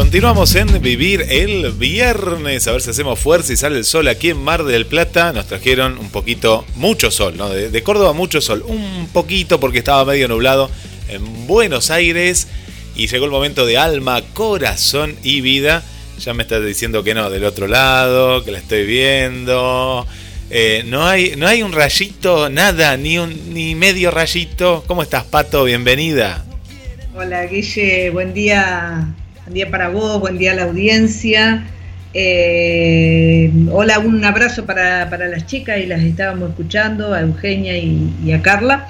Continuamos en Vivir el Viernes, a ver si hacemos fuerza y sale el sol aquí en Mar del Plata. Nos trajeron un poquito, mucho sol, ¿no? De, Córdoba mucho sol, un poquito porque estaba medio nublado en Buenos Aires y llegó el momento de alma, corazón y vida. Ya me estás diciendo que no, del otro lado, que la estoy viendo. Eh, no, hay, no hay un rayito, nada, ni, un, ni medio rayito. ¿Cómo estás, Pato? Bienvenida. Hola, Guille, buen día Buen día para vos, buen día a la audiencia. Eh, hola, un abrazo para, las chicas y las estábamos escuchando, a Eugenia y, a Carla.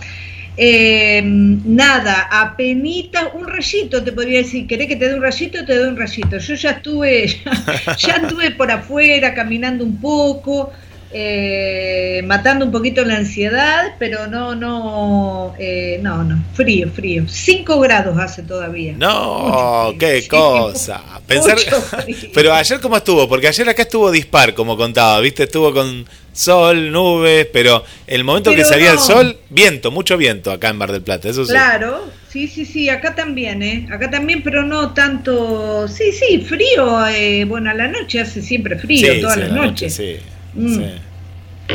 Eh, nada, apenita, un rayito te podría decir, ¿querés que te dé un rayito? Te doy un rayito. Yo ya estuve, ya estuve por afuera caminando un poco, eh, matando un poquito la ansiedad, pero no, no, eh, no, no, frío, frío. 5 grados hace todavía. No, qué cosa. Pensar, pero ayer cómo estuvo, porque ayer acá estuvo dispar, como contaba, viste, estuvo con sol, nubes, pero el momento que salía el sol, viento, mucho viento acá en Mar del Plata, eso sí. Claro, sí, sí, sí, acá también, ¿eh? Acá también, pero no tanto, sí, sí, frío, eh, bueno, a la noche hace siempre frío, todas las noches. sí. Mm.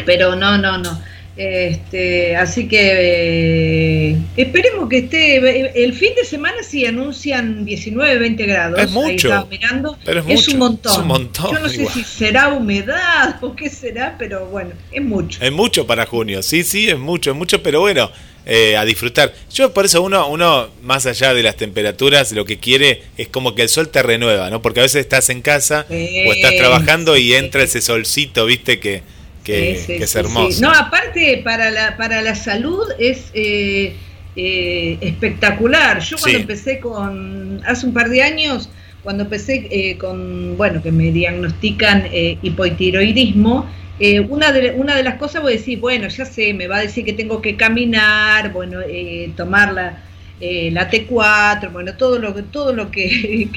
Pero no, no, no. Este, así que eh, esperemos que esté. El fin de semana sí anuncian 19, 20 grados. Es mucho. mirando. es, un montón. Yo no sé si será humedad o qué será, pero bueno, es mucho. Es mucho para junio. Sí, sí, es mucho, es mucho, pero bueno. Eh, a disfrutar. Yo por eso uno, uno, más allá de las temperaturas, lo que quiere es como que el sol te renueva, ¿no? Porque a veces estás en casa o estás trabajando y entra ese solcito, viste, que, que, es hermoso. No, aparte para la, para la salud es eh, eh, espectacular. Yo cuando empecé con, hace un par de años, cuando empecé con, bueno, que me diagnostican hipotiroidismo, eh, una, de, una de las cosas voy a decir, bueno, ya sé, me va a decir que tengo que caminar, bueno, eh, tomar la, eh, la T4, bueno, todo lo, todo lo que,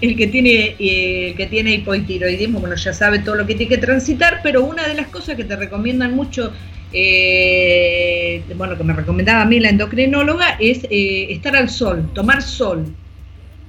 el que tiene el que tiene hipotiroidismo, bueno, ya sabe todo lo que tiene que transitar, pero una de las cosas que te recomiendan mucho, bueno, que me recomendaba a mí la endocrinóloga, es estar al sol, tomar sol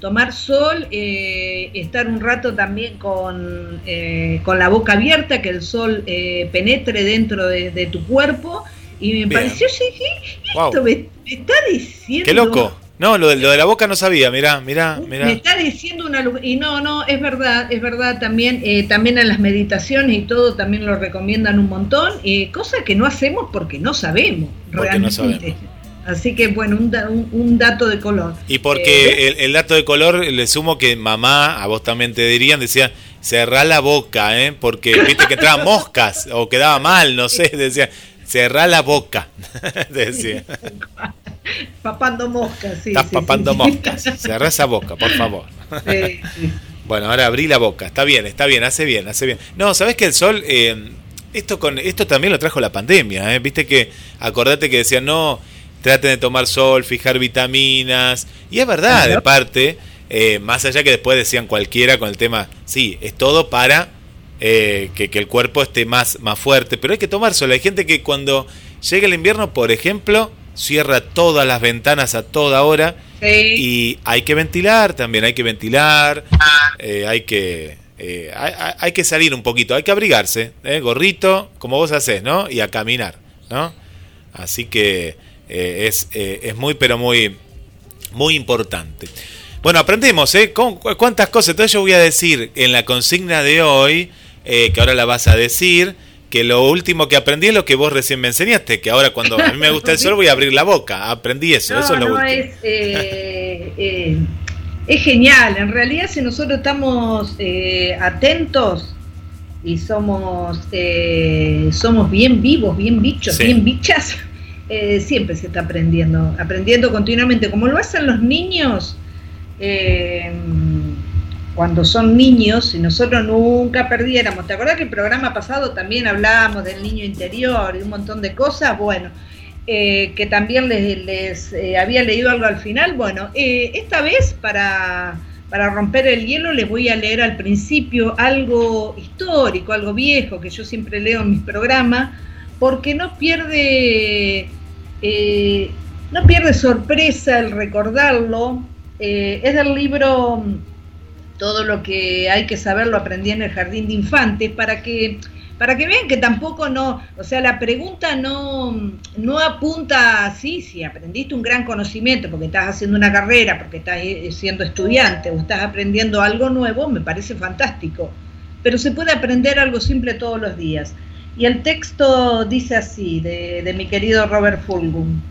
tomar sol, eh, estar un rato también con, eh, con, la boca abierta, que el sol eh, penetre dentro de, tu cuerpo. Y me pareció, esto me, está diciendo... ¡Qué loco! No, lo de, lo de la boca no sabía, mirá, mirá, mirá. Me está diciendo una... Y no, no, es verdad, es verdad también, también en las meditaciones y todo también lo recomiendan un montón, cosa que no hacemos porque no sabemos, porque No sabemos. Así que bueno, un, dato de color. Y porque eh, el, dato de color, le sumo que mamá, a vos también te dirían, decía, cerrá la boca, ¿eh? porque viste que entraban moscas o quedaba mal, no sé, decía, cerrá la boca, decía. Papando moscas, sí. Estás papando moscas, cerrá esa boca, por favor. bueno, ahora abrí la boca, está bien, está bien, hace bien, hace bien. No, ¿sabés que el sol... Eh, esto, con, esto también lo trajo la pandemia, ¿eh? viste que acordate que decían, no, traten de tomar sol, fijar vitaminas. Y es verdad, de parte, eh, más allá que después decían cualquiera con el tema, sí, es todo para eh, que, el cuerpo esté más, más fuerte, pero hay que tomar sol. Hay gente que cuando llega el invierno, por ejemplo, cierra todas las ventanas a toda hora y hay que ventilar también, hay que ventilar, eh, hay que... hay, hay, que salir un poquito, hay que abrigarse, gorrito, como vos haces, ¿no? Y a caminar, ¿no? Así que eh, es, eh, es muy, pero muy, muy importante. Bueno, aprendemos, ¿eh? ¿Cuántas cosas? Entonces yo voy a decir en la consigna de hoy, eh, que ahora la vas a decir, que lo último que aprendí es lo que vos recién me enseñaste, que ahora cuando a mí me gusta el sol voy a abrir la boca. Aprendí eso, eso es lo último. Es, es genial, en realidad si nosotros estamos atentos y somos, somos bien vivos, bien bichos, bien bichas, eh, siempre se está aprendiendo, aprendiendo continuamente, como lo hacen los niños eh, cuando son niños, si nosotros nunca perdiéramos, ¿te acuerdas que el programa pasado también hablábamos del niño interior y un montón de cosas? Bueno, eh, que también les, había leído algo al final, bueno, esta vez para para romper el hielo les voy a leer al principio algo histórico, algo viejo que yo siempre leo en mis programas, porque no pierde, eh, no pierde sorpresa el recordarlo. Eh, es del libro todo lo que hay que saber lo aprendí en el jardín de infantes para que para que vean que tampoco no, o sea, la pregunta no, no apunta así, si aprendiste un gran conocimiento porque estás haciendo una carrera, porque estás eh, siendo estudiante o estás aprendiendo algo nuevo, me parece fantástico. Pero se puede aprender algo simple todos los días. Y el texto dice así, de, de mi querido Robert Fulgum.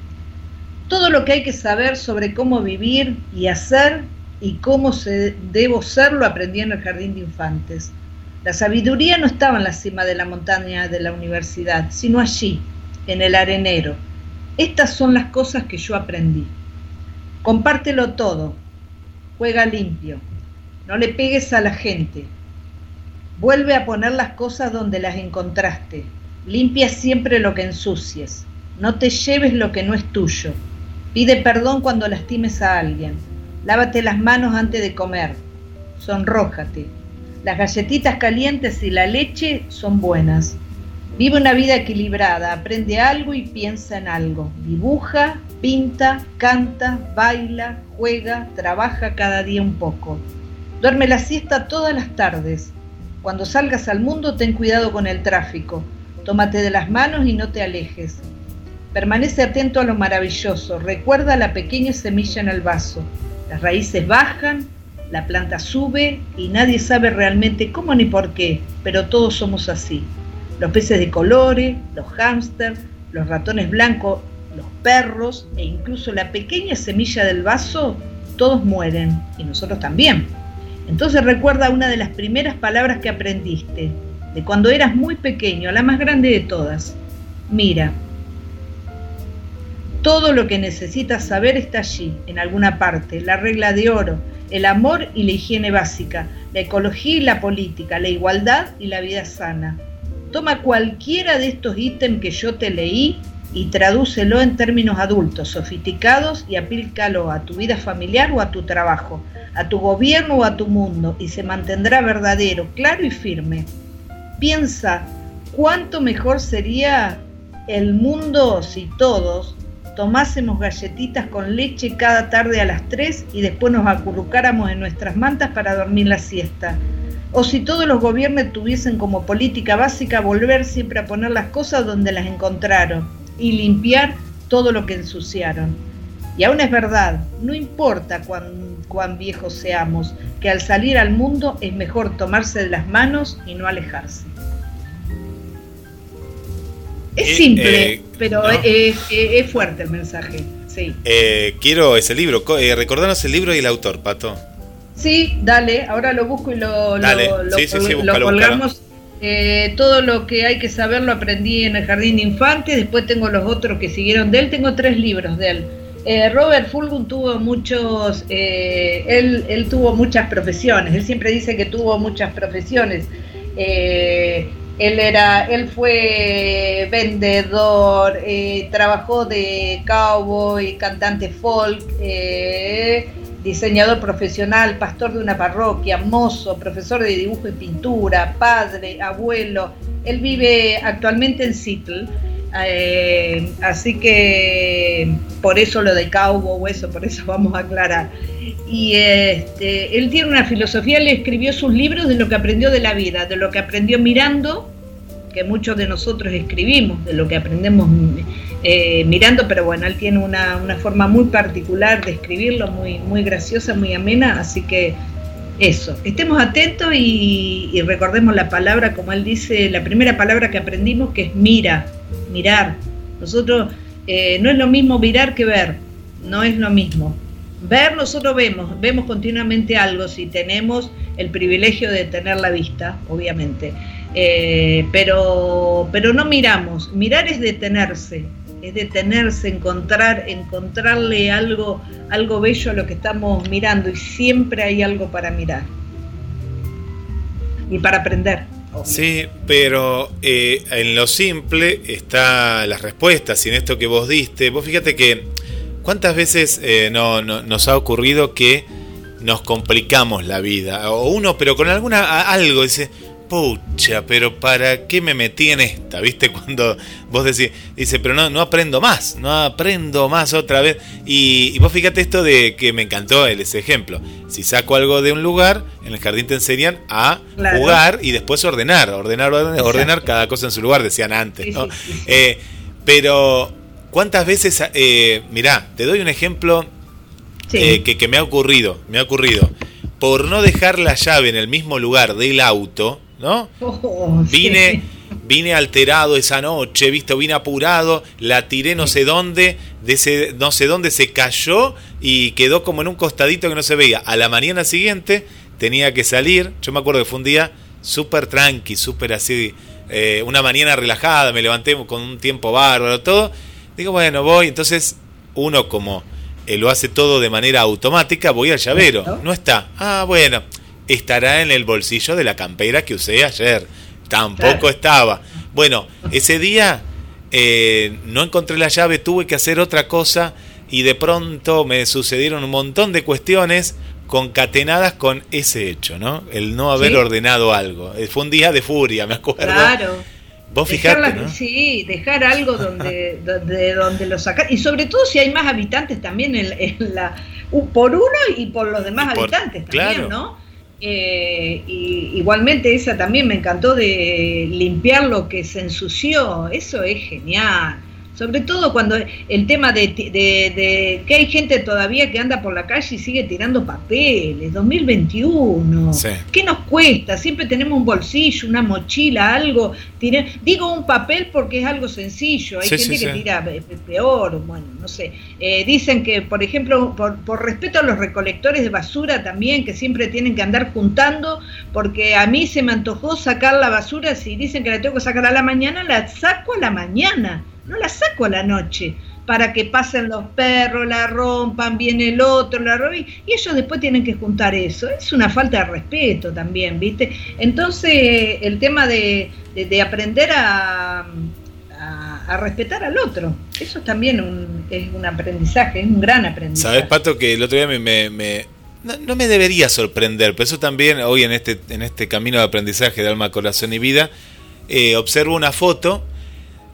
Todo lo que hay que saber sobre cómo vivir y hacer y cómo se, debo ser lo aprendí en el jardín de infantes la sabiduría no estaba en la cima de la montaña de la universidad, sino allí, en el arenero. Estas son las cosas que yo aprendí. Compártelo todo. Juega limpio. No le pegues a la gente. Vuelve a poner las cosas donde las encontraste. Limpia siempre lo que ensucies. No te lleves lo que no es tuyo. Pide perdón cuando lastimes a alguien. Lávate las manos antes de comer. Sonrójate las galletitas calientes y la leche son buenas. Vive una vida equilibrada, aprende algo y piensa en algo. Dibuja, pinta, canta, baila, juega, trabaja cada día un poco. Duerme la siesta todas las tardes. Cuando salgas al mundo ten cuidado con el tráfico. Tómate de las manos y no te alejes. Permanece atento a lo maravilloso. Recuerda la pequeña semilla en el vaso. Las raíces bajan, la planta sube y nadie sabe realmente cómo ni por qué, pero todos somos así. Los peces de colores, los hámsters, los ratones blancos, los perros e incluso la pequeña semilla del vaso, todos mueren y nosotros también. Entonces recuerda una de las primeras palabras que aprendiste, de cuando eras muy pequeño, la más grande de todas. Mira, todo lo que necesitas saber está allí, en alguna parte, la regla de oro, el amor y la higiene básica, la ecología y la política, la igualdad y la vida sana. Toma cualquiera de estos ítems que yo te leí y tradúcelo en términos adultos, sofisticados y aplícalo a tu vida familiar o a tu trabajo, a tu gobierno o a tu mundo y se mantendrá verdadero, claro y firme. Piensa cuánto mejor sería el mundo si todos, tomásemos galletitas con leche cada tarde a las 3 y después nos acurrucáramos en nuestras mantas para dormir la siesta. O si todos los gobiernos tuviesen como política básica volver siempre a poner las cosas donde las encontraron y limpiar todo lo que ensuciaron. Y aún es verdad, no importa cuán, cuán viejos seamos, que al salir al mundo es mejor tomarse de las manos y no alejarse. Es eh, simple, eh, pero es, fuerte el mensaje. Sí. Eh, quiero ese libro. recordanos el libro y el autor, Pato. Sí, dale. Ahora lo busco y lo, colgamos. todo lo que hay que saber lo aprendí en el Jardín de Infantes. Después tengo los otros que siguieron de él. Tengo tres libros de él. Robert Fulgun tuvo muchos, él, él, tuvo muchas profesiones. Él siempre dice que tuvo muchas profesiones. Él, era, él fue vendedor, eh, trabajó de cowboy, cantante folk, eh, diseñador profesional, pastor de una parroquia, mozo, profesor de dibujo y pintura, padre, abuelo. Él vive actualmente en Seattle, eh, así que por eso lo de cowboy, eso, por eso vamos a aclarar. Y este, él tiene una filosofía, él escribió sus libros de lo que aprendió de la vida, de lo que aprendió mirando, que muchos de nosotros escribimos, de lo que aprendemos eh, mirando, pero bueno, él tiene una, forma muy particular de escribirlo, muy, muy graciosa, muy amena, así que eso, estemos atentos y, recordemos la palabra, como él dice, la primera palabra que aprendimos, que es mira, mirar. Nosotros eh, no es lo mismo mirar que ver, no es lo mismo. Ver nosotros vemos, vemos continuamente algo si tenemos el privilegio de tener la vista, obviamente, eh, pero, pero no miramos. Mirar es detenerse, es detenerse, encontrar, encontrarle algo, algo bello a lo que estamos mirando y siempre hay algo para mirar y para aprender. Sí, pero eh, en lo simple está las respuestas y en esto que vos diste, vos fíjate que ¿Cuántas veces eh, no, nos ha ocurrido que nos complicamos la vida? O uno, pero con alguna algo, dice, pucha, pero ¿para qué me metí en esta? ¿Viste? Cuando vos decís, dice, pero no, no aprendo más, no aprendo más otra vez. Y, vos fíjate esto de que me encantó ese ejemplo. Si saco algo de un lugar, en el jardín te enseñan a jugar y después ordenar, ordenar, ordenar, cada cosa en su lugar, decían antes, ¿no? Eh, pero, ¿cuántas veces, eh, mirá, te doy un ejemplo eh, que, que me ha ocurrido, me ha ocurrido por no dejar la llave en el mismo lugar del auto, ¿no? Oh, vine, vine alterado esa noche, visto, vine apurado, la tiré no sé dónde, de ese, no sé dónde se cayó y quedó como en un costadito que no se veía. A la mañana siguiente tenía que salir, yo me acuerdo que fue un día súper tranqui, súper así, eh, una mañana relajada, me levanté con un tiempo bárbaro, todo. Digo, bueno, voy, entonces uno como eh, lo hace todo de manera automática, voy al llavero. No está. Ah, bueno, estará en el bolsillo de la campera que usé ayer. Tampoco estaba. Bueno, ese día eh, no encontré la llave, tuve que hacer otra cosa y de pronto me sucedieron un montón de cuestiones concatenadas con ese hecho, ¿no? El no haber ordenado algo. Eh, fue un día de furia, me acuerdo. Claro. Vos fijate, Sí, dejar algo donde, donde, donde lo sacar. Y sobre todo si hay más habitantes también en, la, por uno y por los demás habitantes también, ¿no? Eh, y igualmente esa también me encantó de limpiar lo que se ensució, eso es genial. Sobre todo cuando el tema de, de, que hay gente todavía que anda por la calle y sigue tirando papeles, 2021. ¿Qué nos cuesta? Siempre tenemos un bolsillo, una mochila, algo. digo un papel porque es algo sencillo. Hay gente que tira peor, bueno, no sé. Eh, dicen que, por ejemplo, por, por respeto a los recolectores de basura también, que siempre tienen que andar juntando, porque a mí se me antojó sacar la basura, si dicen que la tengo que sacar a la mañana, la saco a la mañana no la saco a la noche para que pasen los perros, la rompan, viene el otro, la rompan, y ellos después tienen que juntar eso. Es una falta de respeto también, ¿viste? Entonces, el tema de, aprender a, a, respetar al otro, eso también un, es un aprendizaje, es un gran aprendizaje. ¿Sabes, Pato, que el otro día me... me, no, me debería sorprender, pero eso también hoy en este, en este camino de aprendizaje de alma, corazón y vida, eh, observo una foto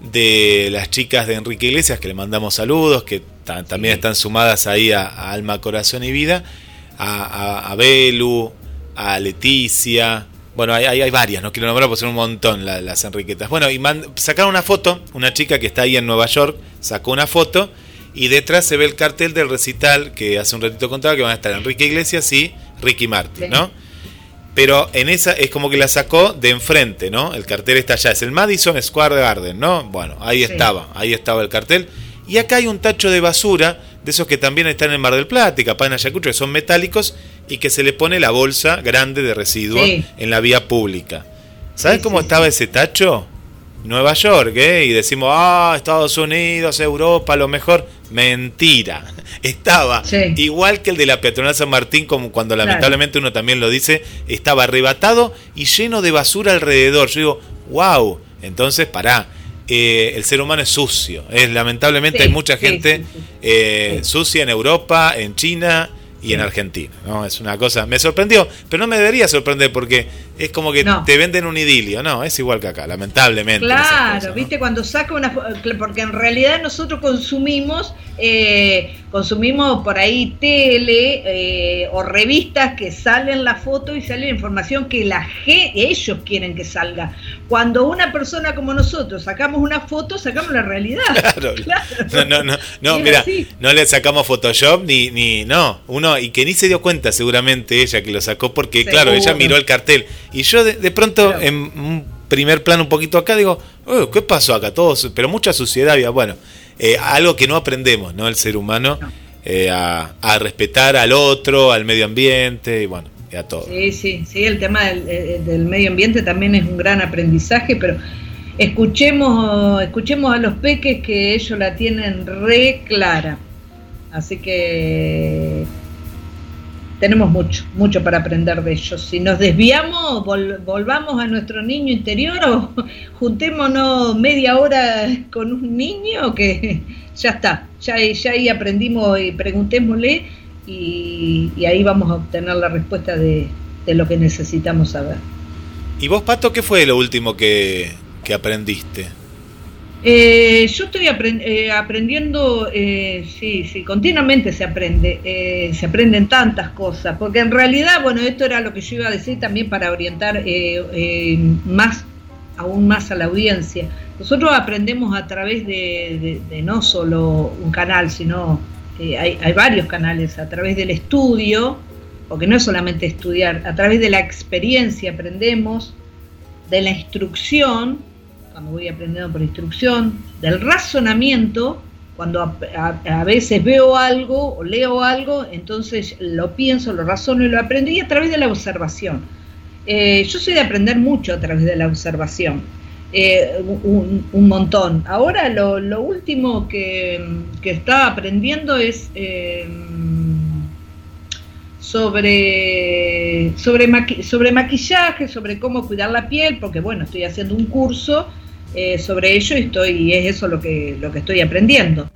de las chicas de Enrique Iglesias, que le mandamos saludos, que también están sumadas ahí a, Alma, Corazón y Vida, a, a, Belu, a Leticia, bueno, hay, hay, varias, no quiero nombrar porque son un montón las Enriquetas. Bueno, y sacaron una foto, una chica que está ahí en Nueva York sacó una foto y detrás se ve el cartel del recital que hace un ratito contaba que van a estar Enrique Iglesias y Ricky Martin, ¿no? Pero en esa es como que la sacó de enfrente, ¿no? El cartel está allá, es el Madison Square Garden, ¿no? Bueno, ahí estaba, ahí estaba el cartel. Y acá hay un tacho de basura, de esos que también están en Mar del Plata y capaz en Ayacucho, que son metálicos y que se le pone la bolsa grande de residuos en la vía pública. ¿Sabes cómo estaba ese tacho? Nueva York, ¿eh? Y decimos, ah, Estados Unidos, Europa, lo mejor. Mentira. Estaba igual que el de la peatonal San Martín, como cuando lamentablemente uno también lo dice, estaba arrebatado y lleno de basura alrededor. Yo digo, wow, entonces pará. Eh, el ser humano es sucio. Es, lamentablemente hay mucha gente eh, sucia en Europa, en China, y en Argentina, ¿no? Es una cosa, me sorprendió, pero no me debería sorprender porque es como que te venden un idilio, no, es igual que acá, lamentablemente. Claro, viste, cuando saca una, porque en realidad nosotros consumimos, eh, consumimos por ahí tele eh, o revistas que salen la foto y sale la información que la G, ellos quieren que salga. Cuando una persona como nosotros sacamos una foto, sacamos la realidad. Claro, no, no, no, no mira, no le sacamos Photoshop ni, ni, no, uno, y que ni se dio cuenta seguramente ella que lo sacó porque, claro, ella miró el cartel. Y yo de, pronto, en un primer plano un poquito acá, digo, oh, ¿qué pasó acá? Todos, pero mucha suciedad había, bueno, eh, algo que no aprendemos, ¿no? El ser humano, eh, a, a respetar al otro, al medio ambiente, y bueno a todo. Sí, sí, sí, el tema del, del, medio ambiente también es un gran aprendizaje, pero escuchemos, escuchemos a los peques que ellos la tienen re clara. Así que tenemos mucho, mucho para aprender de ellos. Si nos desviamos, volvamos a nuestro niño interior o juntémonos media hora con un niño que ya está, ya, ahí aprendimos y preguntémosle y, ahí vamos a obtener la respuesta de, lo que necesitamos saber. ¿Y vos, Pato, qué fue lo último que, que aprendiste? Eh, yo estoy eh, aprendiendo, eh, sí, sí, continuamente se aprende, se aprenden tantas cosas, porque en realidad, bueno, esto era lo que yo iba a decir también para orientar más, aún más a la audiencia. Nosotros aprendemos a través de, no solo un canal, sino hay, hay varios canales, a través del estudio, porque no es solamente estudiar, a través de la experiencia aprendemos, de la instrucción, cuando voy aprendiendo por instrucción, del razonamiento, cuando a, veces veo algo o leo algo, entonces lo pienso, lo razono y lo aprendo, y a través de la observación. Eh, yo soy de aprender mucho a través de la observación, eh, un, montón. Ahora lo, último que, que, estaba aprendiendo es... Sobre, sobre, sobre maquillaje, sobre cómo cuidar la piel, porque bueno, estoy haciendo un curso eh, sobre ello y, estoy, es eso lo que, lo que estoy aprendiendo.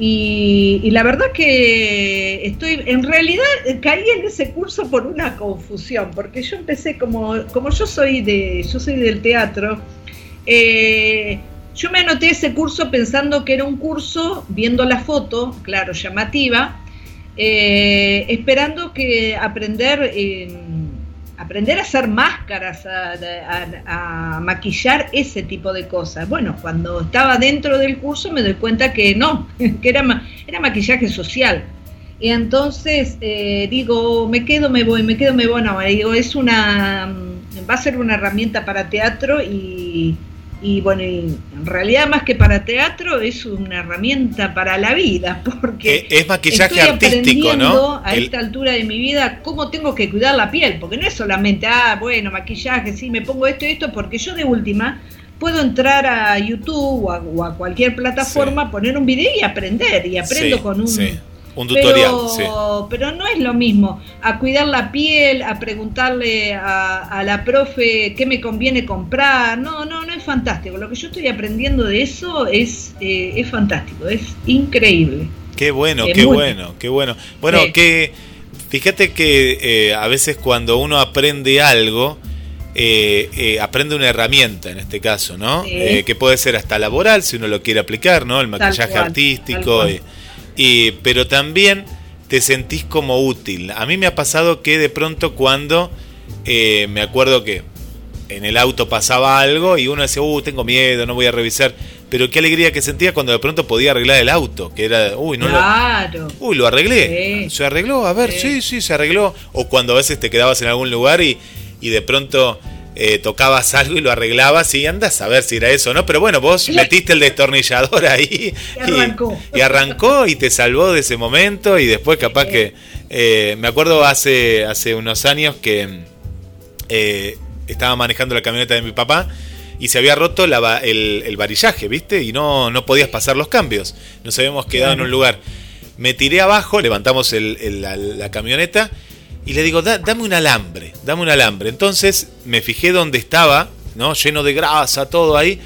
Y, la verdad que estoy, en realidad caí en ese curso por una confusión, porque yo empecé como, como yo soy de, yo soy del teatro, eh, yo me anoté ese curso pensando que era un curso, viendo la foto, claro, llamativa, eh, esperando que aprender aprender a hacer máscaras, a, maquillar ese tipo de cosas. Bueno, cuando estaba dentro del curso me doy cuenta que no, que era, era maquillaje social. Y entonces eh, digo, me quedo, me voy, me quedo, me voy. No, digo, es una, va a ser una herramienta para teatro y, y bueno, en realidad más que para teatro es una herramienta para la vida, porque eh, es maquillaje estoy artístico, ¿no? A esta altura de mi vida, cómo tengo que cuidar la piel, porque no es solamente, ah, bueno, maquillaje, sí, me pongo esto y esto, porque yo de última puedo entrar a YouTube o a, cualquier plataforma, poner un video y aprender, y aprendo con un un tutorial, pero, Pero no es lo mismo a cuidar la piel, a preguntarle a, la profe qué me conviene comprar. No, no, no es fantástico. Lo que yo estoy aprendiendo de eso es, eh, es fantástico, es increíble. Qué bueno, qué bueno, qué bueno. Bueno, que fíjate que eh, a veces cuando uno aprende algo, eh, aprende una herramienta en este caso, ¿no? que puede ser hasta laboral si uno lo quiere aplicar, ¿no? El maquillaje artístico pero también te sentís como útil. A mí me ha pasado que de pronto cuando eh, me acuerdo que en el auto pasaba algo y uno decía, uh, tengo miedo, no voy a revisar. Pero qué alegría que sentía cuando de pronto podía arreglar el auto, que era, uy, no claro. lo. Uy, lo arreglé. Se arregló, a ver, sí. sí, se arregló. O cuando a veces te quedabas en algún lugar y, y de pronto eh, tocabas algo y lo arreglabas y andas a ver si era eso o no. Pero bueno, vos metiste el destornillador ahí y arrancó. Y, arrancó y te salvó de ese momento y después capaz que... Eh, me acuerdo hace, hace unos años que eh, estaba manejando la camioneta de mi papá y se había roto el, varillaje, ¿viste? Y no, no podías pasar los cambios. Nos habíamos quedado en un lugar. Me tiré abajo, levantamos la, camioneta y le digo, dame un alambre, dame un alambre. Entonces me fijé dónde estaba, ¿no? Lleno de grasa, todo ahí.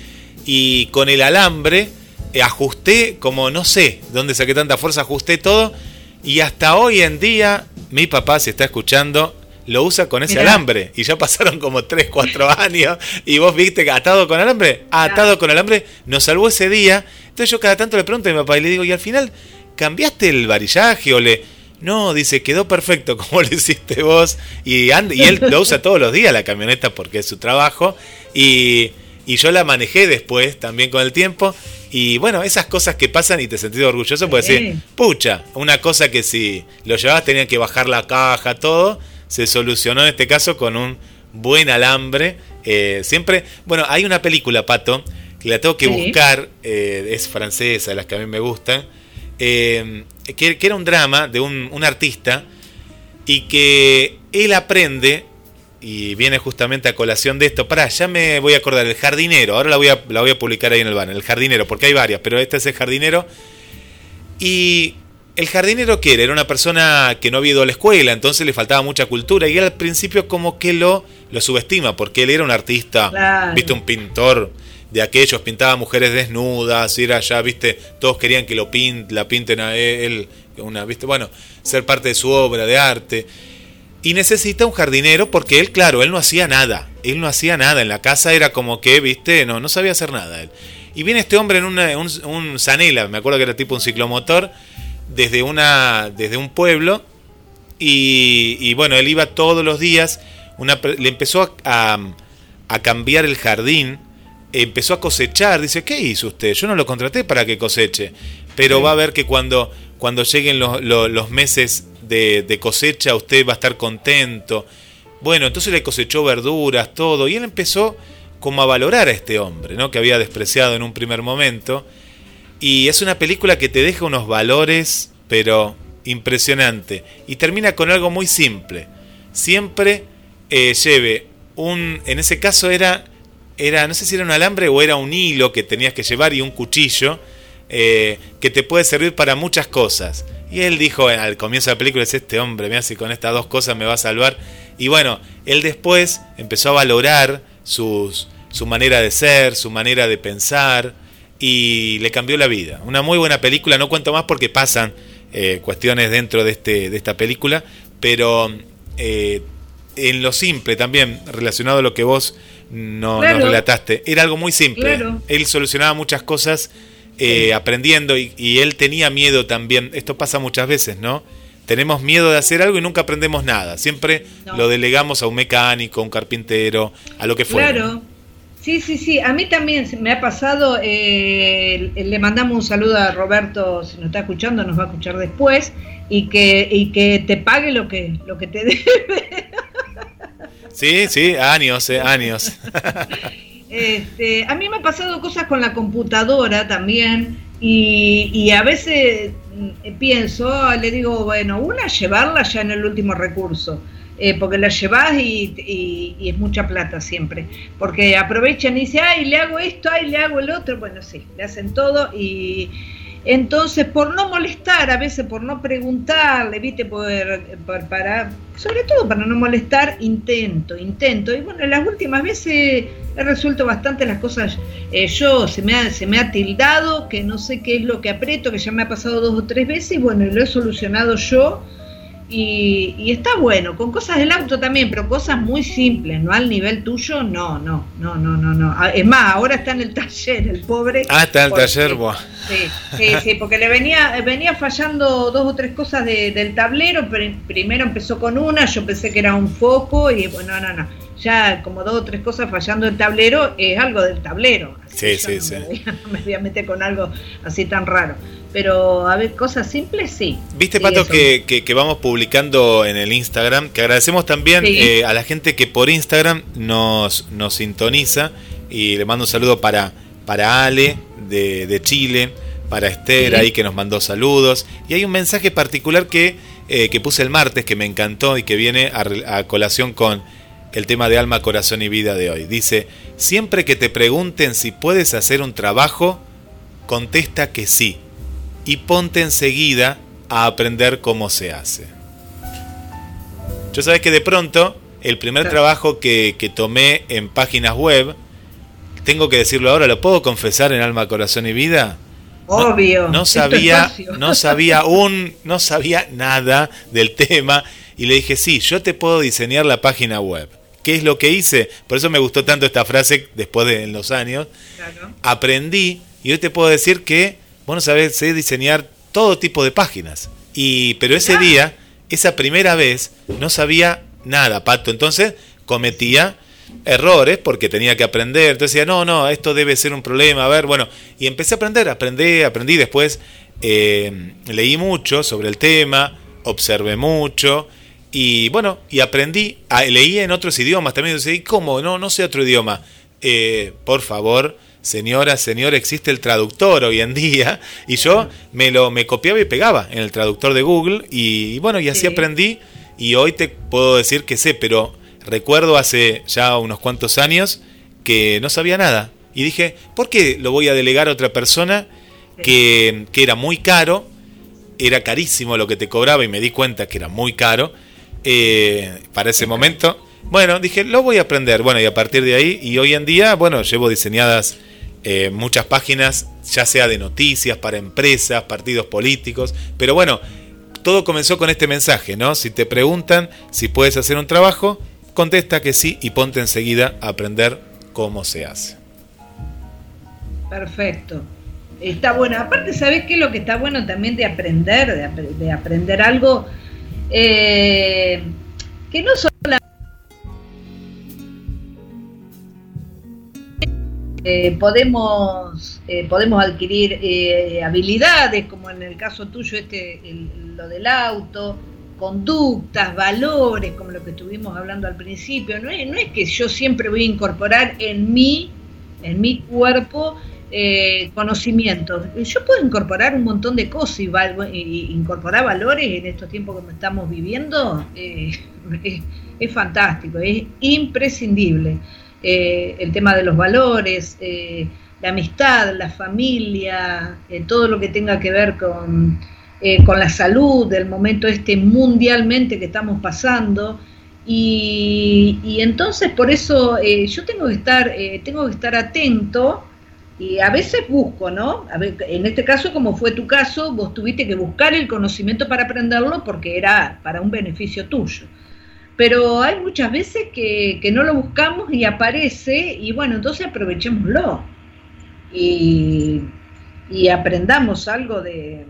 Y con el alambre eh, ajusté, como no sé dónde saqué tanta fuerza, ajusté todo. Y hasta hoy en día, mi papá, se está escuchando, lo usa con ese alambre. Y ya pasaron como 3, 4 años. Y vos viste atado con alambre. Atado con alambre. Nos salvó ese día. Entonces yo cada tanto le pregunto a mi papá y le digo, ¿y al final cambiaste el varillaje o le no, dice, quedó perfecto como lo hiciste vos. Y, y él lo usa todos los días la camioneta porque es su trabajo. Y, yo la manejé después también con el tiempo. Y bueno, esas cosas que pasan y te sentís orgulloso, puedes decir, pucha, una cosa que si lo llevabas tenían que bajar la caja, todo, se solucionó en este caso con un buen alambre. Eh, siempre, bueno, hay una película, Pato, que la tengo que buscar, eh, es francesa, las que a mí me gustan eh, que, era un drama de un, artista y que él aprende, y viene justamente a colación de esto, para, ya me voy a acordar, el jardinero, ahora la voy a, la voy a publicar ahí en el banner, el jardinero, porque hay varias, pero este es el jardinero. Y el jardinero que era, era una persona que no había ido a la escuela, entonces le faltaba mucha cultura y él al principio como que lo, lo subestima, porque él era un artista, viste, un pintor de aquellos, pintaba mujeres desnudas, ir allá, viste, todos querían que lo la pinten a él, una, viste, bueno, ser parte de su obra de arte. y necesita un jardinero porque él, claro, él no hacía nada. Él no hacía nada. En la casa era como que, viste, no, no sabía hacer nada él. Y viene este hombre en un, un Zanela, me acuerdo que era tipo un ciclomotor, desde, una, desde un pueblo. Y, bueno, él iba todos los días. Una, le empezó a, a, cambiar el jardín. Empezó a cosechar. Dice, ¿qué hizo usted? Yo no lo contraté para que coseche. Pero va a ver que cuando, cuando lleguen los, los meses de, cosecha, usted va a estar contento. Bueno, entonces le cosechó verduras, todo, y él empezó como a valorar a este hombre, ¿no? Que había despreciado en un primer momento. Y es una película que te deja unos valores, pero impresionante. Y termina con algo muy simple. Siempre eh, lleve un. En ese caso era. Era. No sé si era un alambre o era un hilo que tenías que llevar y un cuchillo. Eh, que te puede servir para muchas cosas. Y él dijo al comienzo de la película, es este hombre, me hace con estas dos cosas me va a salvar. Y bueno, él después empezó a valorar sus, su manera de ser, su manera de pensar, y le cambió la vida. Una muy buena película, no cuento más porque pasan eh, cuestiones dentro de, este, de esta película, pero eh, en lo simple también, relacionado a lo que vos no, nos relataste, era algo muy simple. Él solucionaba muchas cosas eh, aprendiendo y, él tenía miedo también. Esto pasa muchas veces, ¿no? Tenemos miedo de hacer algo y nunca aprendemos nada. Siempre lo delegamos a un mecánico, a un carpintero, a lo que fuera. Claro. Sí, sí, sí. A mí también me ha pasado. Eh, le mandamos un saludo a Roberto, si nos está escuchando, nos va a escuchar después y que y que te pague lo que lo que te debe. Sí, sí, años, eh, años. Este, a mí me han pasado cosas con la computadora también y, a veces mm, pienso, le digo, bueno, una, llevarla ya en el último recurso. Eh, porque la llevas y, es mucha plata siempre. Porque aprovechan y dicen, ay, le hago esto, ay, le hago el otro. Bueno, sí, le hacen todo y, entonces, por no molestar, a veces por no preguntarle, ¿viste? Por, para, sobre todo para no molestar, intento, intento. Y bueno, las últimas veces he resuelto bastante las cosas eh, yo, se me, ha, se me ha tildado, que no sé qué es lo que aprieto, que ya me ha pasado dos o tres veces, y bueno, lo he solucionado yo y, está bueno, con cosas del auto también, pero cosas muy simples, no al nivel tuyo, no, no, no, no, no, no. Ah, es más, ahora está en el taller, el pobre. Ah, está en el taller, buah. Sí, sí, sí, porque le venía, venía fallando dos o tres cosas del tablero, pero primero empezó con una, yo pensé que era un foco y bueno, no, no. Ya como dos o tres cosas fallando el tablero, es algo del tablero. sí, sí, sí. no me voy a meter con algo así tan raro pero a ver, cosas simples sí. Viste, Pato, que, que, vamos publicando en el Instagram, que agradecemos también eh, a la gente que por Instagram nos, nos sintoniza y le mando un saludo para, para Ale de, Chile, para Esther ahí que nos mandó saludos. Y hay un mensaje particular que, eh, que puse el martes que me encantó y que viene a, a colación con el tema de alma, corazón y vida de hoy. Dice, siempre que te pregunten si puedes hacer un trabajo, contesta que sí y ponte enseguida a aprender cómo se hace. Yo sabes que de pronto el primer trabajo que, tomé en páginas web, tengo que decirlo ahora, lo puedo confesar en alma, corazón y vida. Obvio. No, sabía, no sabía un, no sabía nada del tema y le dije sí, yo te puedo diseñar la página web. ¿Qué es lo que hice? Por eso me gustó tanto esta frase después de los años. Aprendí y hoy te puedo decir que vos no sabés sé diseñar todo tipo de páginas. Y, pero ese día, esa primera vez, no sabía nada, Pato. Entonces cometía errores porque tenía que aprender. Entonces decía, no, no, esto debe ser un problema. A ver, bueno, y empecé a aprender, aprendí, aprendí. Después eh, leí mucho sobre el tema, observé mucho. Y bueno, y aprendí, leí en otros idiomas también. ¿y cómo? No, no sé otro idioma. Eh, por favor, señora, señor, existe el traductor hoy en día, y yo me lo me copiaba y pegaba en el traductor de Google, y, bueno, y así aprendí, y hoy te puedo decir que sé, pero recuerdo hace ya unos cuantos años que no sabía nada, y dije, ¿por qué lo voy a delegar a otra persona que, que era muy caro, era carísimo lo que te cobraba, y me di cuenta que era muy caro eh, para ese momento? Bueno, dije, lo voy a aprender. Bueno, y a partir de ahí, y hoy en día, bueno, llevo diseñadas eh, muchas páginas, ya sea de noticias, para empresas, partidos políticos, pero bueno, todo comenzó con este mensaje, ¿no? Si te preguntan si puedes hacer un trabajo, contesta que sí y ponte enseguida a aprender cómo se hace. Perfecto. Está bueno. Aparte, ¿sabes qué lo que está bueno también de aprender? De, aprender algo eh, que no solo Eh, podemos, eh, podemos adquirir habilidades, como en el caso tuyo, este, lo del auto, conductas, valores, como lo que estuvimos hablando al principio. No es, no es que yo siempre voy a incorporar en mí, en mi cuerpo, conocimientos. Yo puedo incorporar un montón de cosas y, incorporar valores en estos tiempos que estamos viviendo. es, es fantástico, es imprescindible. Eh, el tema de los valores, eh, la amistad, la familia, eh, todo lo que tenga que ver con, con la salud, del momento este mundialmente que estamos pasando. Y, entonces por eso yo tengo que estar, tengo que estar atento y a veces busco, ¿no? en este caso, como fue tu caso, vos tuviste que buscar el conocimiento para aprenderlo porque era para un beneficio tuyo pero hay muchas veces que, no lo buscamos y aparece y bueno, entonces aprovechémoslo y, aprendamos algo de,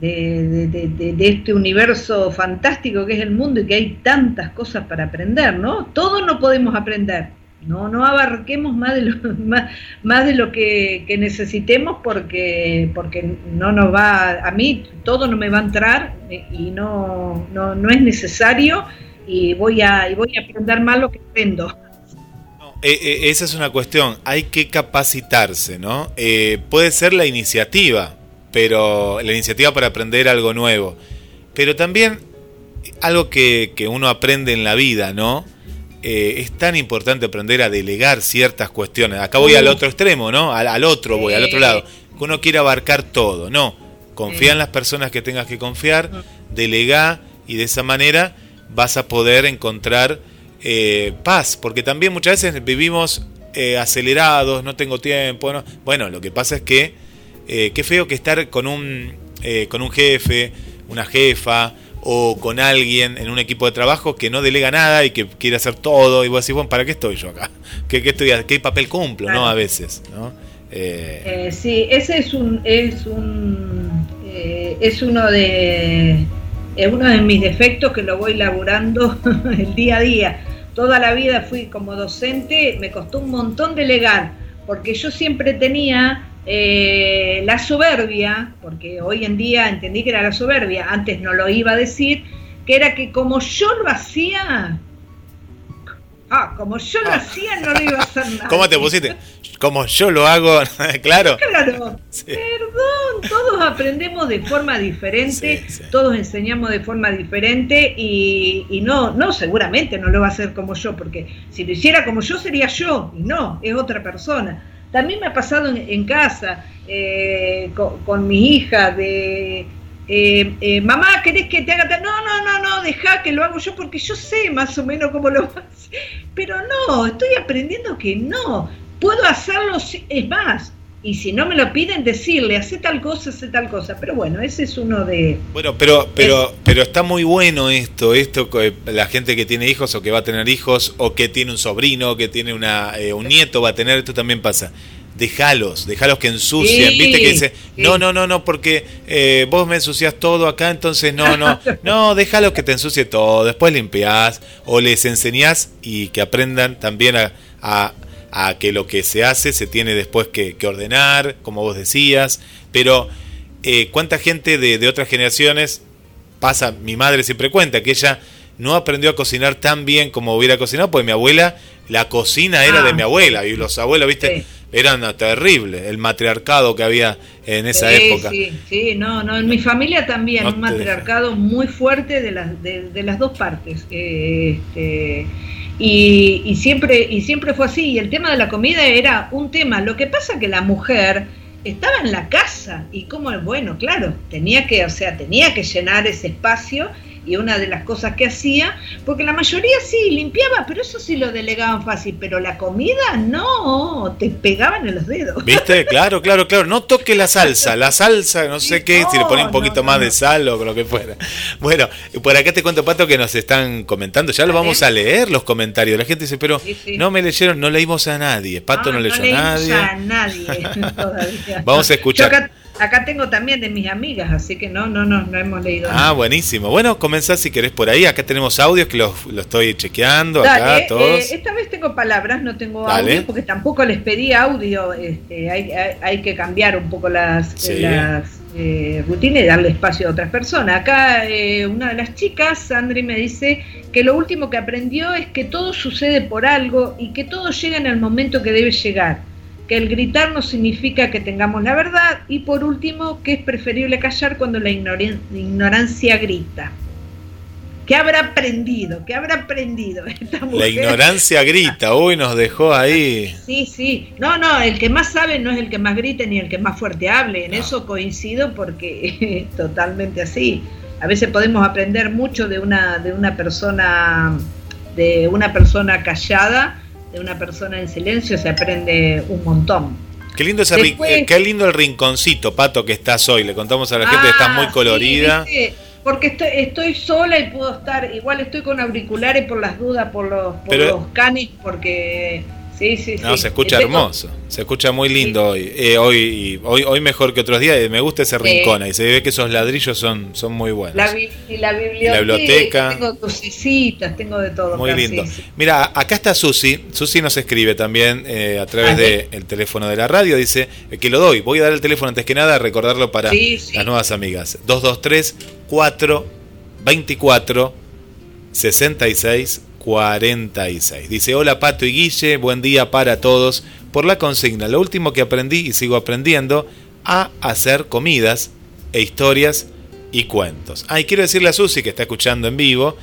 de, este universo fantástico que es el mundo y que hay tantas cosas para aprender, ¿no? Todo no podemos aprender, no, no abarquemos más de lo, más, de lo que, necesitemos porque, porque no nos va, a mí todo no me va a entrar eh, y no, no, no es necesario y voy a, y voy a aprender más lo que aprendo. Eh, eh, esa es una cuestión, hay que capacitarse, ¿no? puede ser la iniciativa, pero la iniciativa para aprender algo nuevo, pero también algo que, que uno aprende en la vida, ¿no? Eh, es tan importante aprender a delegar ciertas cuestiones. Acá voy al otro extremo, ¿no? Al, otro voy, al otro lado. Que uno quiere abarcar todo. No, confía en las personas que tengas que confiar, delega y de esa manera vas a poder encontrar eh, paz. Porque también muchas veces vivimos eh, acelerados, no tengo tiempo. ¿no? Bueno, lo que pasa es que qué feo que estar con un, con un jefe, una jefa, o con alguien en un equipo de trabajo que no delega nada y que quiere hacer todo y vos decís, bueno, ¿para qué estoy yo acá? ¿Qué, qué, estoy, qué papel cumplo, no? A veces, ¿no? Eh... Eh, sí, ese es un, es un, eh, es uno de, es uno de mis defectos que lo voy laburando el día a día. Toda la vida fui como docente, me costó un montón delegar, porque yo siempre tenía eh, la soberbia, porque hoy en día entendí que era la soberbia, antes no lo iba a decir, que era que como yo lo hacía, ah, como yo lo ah. hacía no lo iba a hacer nada. ¿Cómo te pusiste? Como yo lo hago, claro. Claro, perdón, todos aprendemos de forma diferente, todos enseñamos de forma diferente y, y, no, no, seguramente no lo va a hacer como yo, porque si lo hiciera como yo sería yo, y no, es otra persona. También me ha pasado en, casa eh, con, mi hija de, eh, eh, mamá, ¿querés que te haga? No, no, no, no, deja que lo hago yo porque yo sé más o menos cómo lo hace. Pero no, estoy aprendiendo que no. Puedo hacerlo, es más, y si no me lo piden, decirle, hace tal cosa, hace tal cosa. Pero bueno, ese es uno de... Bueno, pero, pero, pero está muy bueno esto, esto, la gente que tiene hijos o que va a tener hijos, o que tiene un sobrino, que tiene una, eh, un nieto, va a tener, esto también pasa. Dejalos, dejalos que ensucien, viste que dice, no, no, no, no, porque eh, vos me ensucias todo acá, entonces no, no, no, déjalos que te ensucie todo, después limpiás o les enseñás y que aprendan también a a que lo que se hace se tiene después que, ordenar, como vos decías, pero eh, cuánta gente de, otras generaciones pasa, mi madre siempre cuenta que ella no aprendió a cocinar tan bien como hubiera cocinado, porque mi abuela, la cocina era de ah. mi abuela y los abuelos, viste, eran terribles, el matriarcado que había en esa época. Sí, sí, no, no, en mi familia también, un matriarcado muy fuerte de las, de, las dos partes. este, y, siempre, y siempre fue así. Y el tema de la comida era un tema. Lo que pasa que la mujer estaba en la casa y como, bueno, claro, tenía que, o sea, tenía que llenar ese espacio y una de las cosas que hacía, porque la mayoría sí limpiaba, pero eso sí lo delegaban fácil, pero la comida no, te pegaban en los dedos. ¿Viste? Claro, claro, claro, no toque la salsa, la salsa, no sé qué, si le pones un poquito más de sal o lo que fuera. Bueno, por acá te cuento, Pato, que nos están comentando, ya lo vamos a leer los comentarios, la gente dice, pero no me leyeron, no leímos a nadie, Pato no, leyó a nadie. A nadie todavía. Vamos a escuchar. Acá tengo también de mis amigas, así que no, no, no, no hemos leído. Ah, buenísimo. Bueno, comenzá si querés por ahí. Acá tenemos audios que los, estoy chequeando. acá, eh, todos. esta vez tengo palabras, no tengo audio, porque tampoco les pedí audio. Este, hay, hay, que cambiar un poco las, las eh, rutinas y darle espacio a otras personas. Acá eh, una de las chicas, Sandri, me dice que lo último que aprendió es que todo sucede por algo y que todo llega en el momento que debe llegar que el gritar no significa que tengamos la verdad y por último que es preferible callar cuando la ignorancia grita. ¿Qué habrá aprendido? ¿Qué habrá aprendido La ignorancia grita, uy, nos dejó ahí. Sí, sí. No, no, el que más sabe no es el que más grite ni el que más fuerte hable. En eso coincido porque es totalmente así. A veces podemos aprender mucho de una, de una persona, de una persona callada de una persona en silencio se aprende un montón. Qué lindo, ese eh, qué lindo el rinconcito, Pato, que estás hoy. Le contamos a la gente que está muy ah, colorida. porque estoy, estoy sola y puedo estar, igual estoy con auriculares por las dudas, por los, por los canis, porque Sí, sí, no, se escucha hermoso, se escucha muy lindo hoy. Eh, hoy, hoy. Hoy mejor que otros días, me gusta ese rincón y se ve que esos ladrillos son, son muy buenos. La, y la biblioteca, tengo crucecitas, tengo de todo. Muy lindo. Mira, acá está Susi, Susi nos escribe también eh, a través del teléfono de la radio, dice eh, que lo doy, voy a dar el teléfono antes que nada, a recordarlo para las nuevas amigas. 223 4 24 66 46. Dice, hola Pato y Guille, buen día para todos. Por la consigna, lo último que aprendí y sigo aprendiendo, a hacer comidas e historias y cuentos. Ah, y quiero decirle a Susi, que está escuchando en vivo,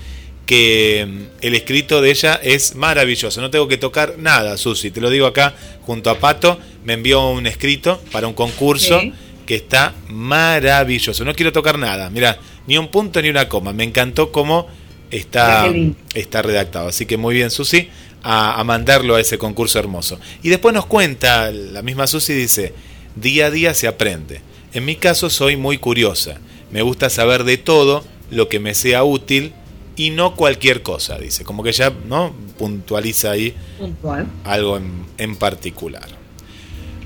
que mm, el escrito de ella es maravilloso. No tengo que tocar nada, Susi. Te lo digo acá junto a Pato. Me envió un escrito para un concurso que está maravilloso. No quiero tocar nada. Mira, ni un punto ni una coma. Me encantó cómo está, está redactado. Así que muy bien, Susi, a, mandarlo a ese concurso hermoso. Y después nos cuenta, la misma Susi dice, día a día se aprende. En mi caso soy muy curiosa. Me gusta saber de todo lo que me sea útil y no cualquier cosa, dice. Como que ya no puntualiza ahí algo en, en particular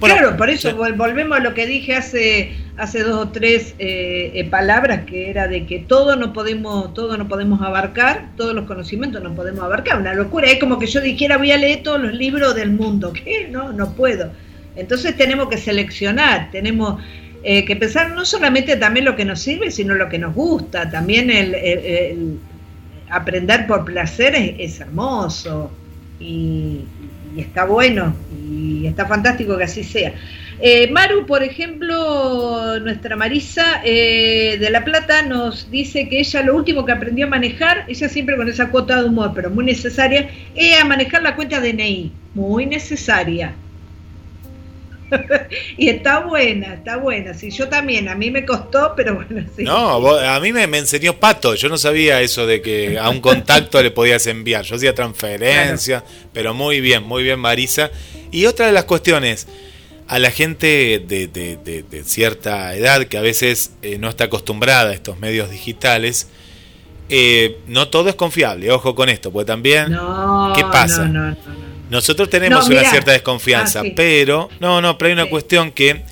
claro, por eso volvemos a lo que dije hace, hace dos o tres eh, eh, palabras, que era de que todo no podemos, todo no podemos abarcar, todos los conocimientos no podemos abarcar, una locura. Es como que yo dijera voy a leer todos los libros del mundo, ¿qué? No, no puedo. Entonces tenemos que seleccionar, tenemos eh, que pensar no solamente también lo que nos sirve, sino lo que nos gusta. También el, aprender por placer es hermoso y, y está bueno y está fantástico que así sea. Eh, Maru, por ejemplo, nuestra Marisa eh, de La Plata nos dice que ella lo último que aprendió a manejar, ella siempre con esa cuota de humor, pero muy necesaria, es a manejar la cuenta DNI, muy necesaria. y está buena, está buena. Sí, yo también, a mí me costó, pero bueno, sí. No, a mí me, enseñó Pato, yo no sabía eso de que a un contacto le podías enviar. Yo hacía transferencias, pero muy bien, muy bien, Marisa. Y otra de las cuestiones, a la gente de, cierta edad que a veces eh, no está acostumbrada a estos medios digitales, eh, no todo es confiable, ojo con esto, porque también, ¿qué pasa? No, no, nosotros tenemos una cierta desconfianza, ah, pero no, no, pero hay una cuestión que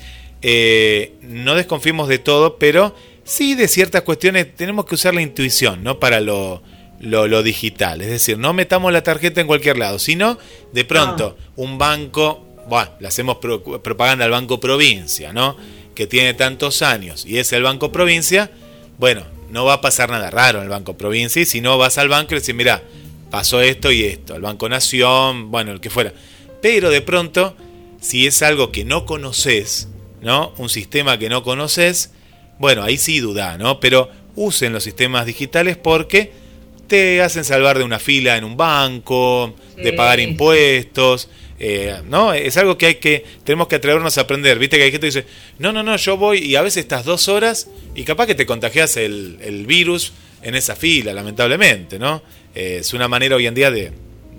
eh, no desconfiemos de todo, pero sí de ciertas cuestiones tenemos que usar la intuición, ¿no? Para lo, lo, digital. Es decir, no metamos la tarjeta en cualquier lado, sino de pronto un banco, bueno, le hacemos propaganda al Banco Provincia, ¿no? Que tiene tantos años y es el Banco Provincia, bueno, no va a pasar nada raro en el Banco Provincia y si no vas al banco y le dices, mira, pasó esto y esto, el Banco Nación, bueno, el que fuera. Pero de pronto, si es algo que no conoces, ¿no? Un sistema que no conoces, bueno, ahí sí duda, ¿no? Pero usen los sistemas digitales porque te hacen salvar de una fila en un banco, de pagar impuestos, eh, ¿no? Es algo que hay que, tenemos que atrevernos a aprender. Viste que hay gente que dice, no, no, no, yo voy y a veces estás dos horas y capaz que te contagias el, el virus en esa fila, lamentablemente, ¿no? Eh, es una manera hoy en día de,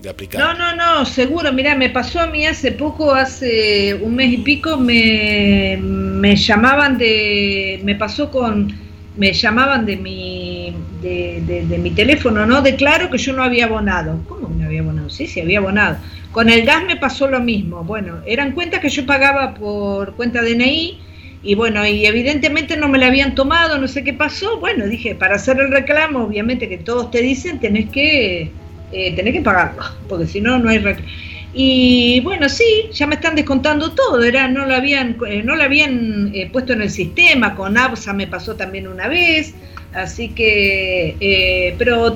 aplicar. No, no, no, seguro. Mira, me pasó a mí hace poco, hace un mes y pico, me, me llamaban de, me pasó con, me llamaban de mi, de, mi teléfono, ¿no? Declaro que yo no había abonado. ¿Cómo que no había abonado? Sí, sí, había abonado. Con el gas me pasó lo mismo. Bueno, eran cuentas que yo pagaba por cuenta DNI y bueno, y evidentemente no me la habían tomado, no sé qué pasó. Bueno, dije, para hacer el reclamo, obviamente que todos te dicen, tenés que, eh, tenés que pagarlo, porque si no, no hay reclamo. Y bueno, sí, ya me están descontando todo, era, no lo habían, eh, no habían eh, puesto en el sistema, con ABSA me pasó también una vez, así que, eh, pero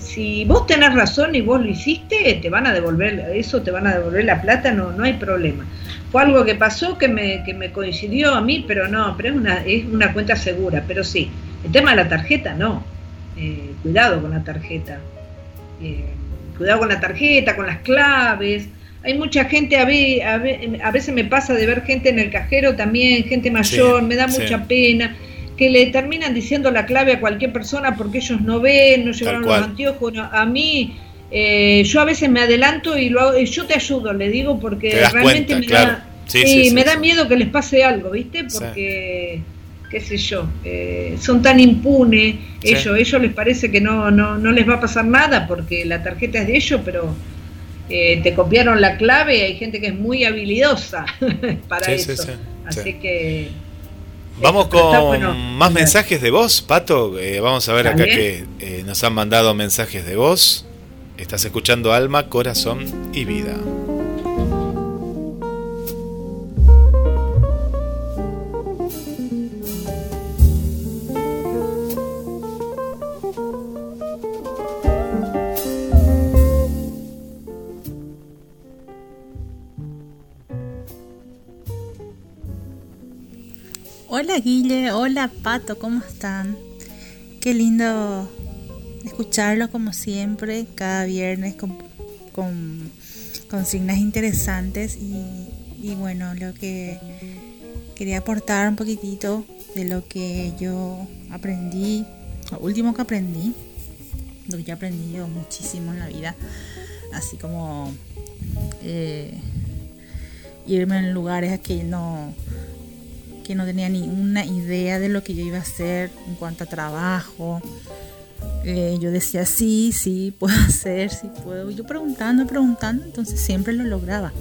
si vos tenés razón y vos lo hiciste, te van a devolver, eso te van a devolver la plata, no, no hay problema. Fue algo que pasó que me, que me coincidió a mí, pero no, pero es una, es una cuenta segura, pero sí, el tema de la tarjeta no, eh, cuidado con la tarjeta, eh, cuidado con la tarjeta, con las claves, hay mucha gente, a, a, veces me pasa de ver gente en el cajero también, gente mayor, me da mucha pena, que le terminan diciendo la clave a cualquier persona porque ellos no ven, no llevaron los anteojos, a mí eh, yo a veces me adelanto y lo hago, yo te ayudo, le digo, porque realmente me, da, me da miedo que les pase algo, ¿viste? Porque, qué sé yo, eh, son tan impunes, ellos, ellos les parece que no, no, no les va a pasar nada porque la tarjeta es de ellos, pero eh, te copiaron la clave, hay gente que es muy habilidosa para eso. Así que... Vamos con más mensajes de voz, Pato. vamos a ver acá que nos han mandado mensajes de voz. Estás escuchando Alma, Corazón y Vida. Guille, hola Pato, ¿cómo están? Qué lindo escucharlo como siempre, cada viernes con, con consignas interesantes y, bueno, lo que quería aportar un poquitito de lo que yo aprendí, lo último que aprendí, lo que yo aprendí yo muchísimo en la vida, así como eh, irme en lugares que no que no tenía ni una idea de lo que yo iba a hacer en cuanto a trabajo, eh, yo decía, sí, sí, puedo hacer, sí puedo. Yo preguntando, preguntando, entonces siempre lo lograba.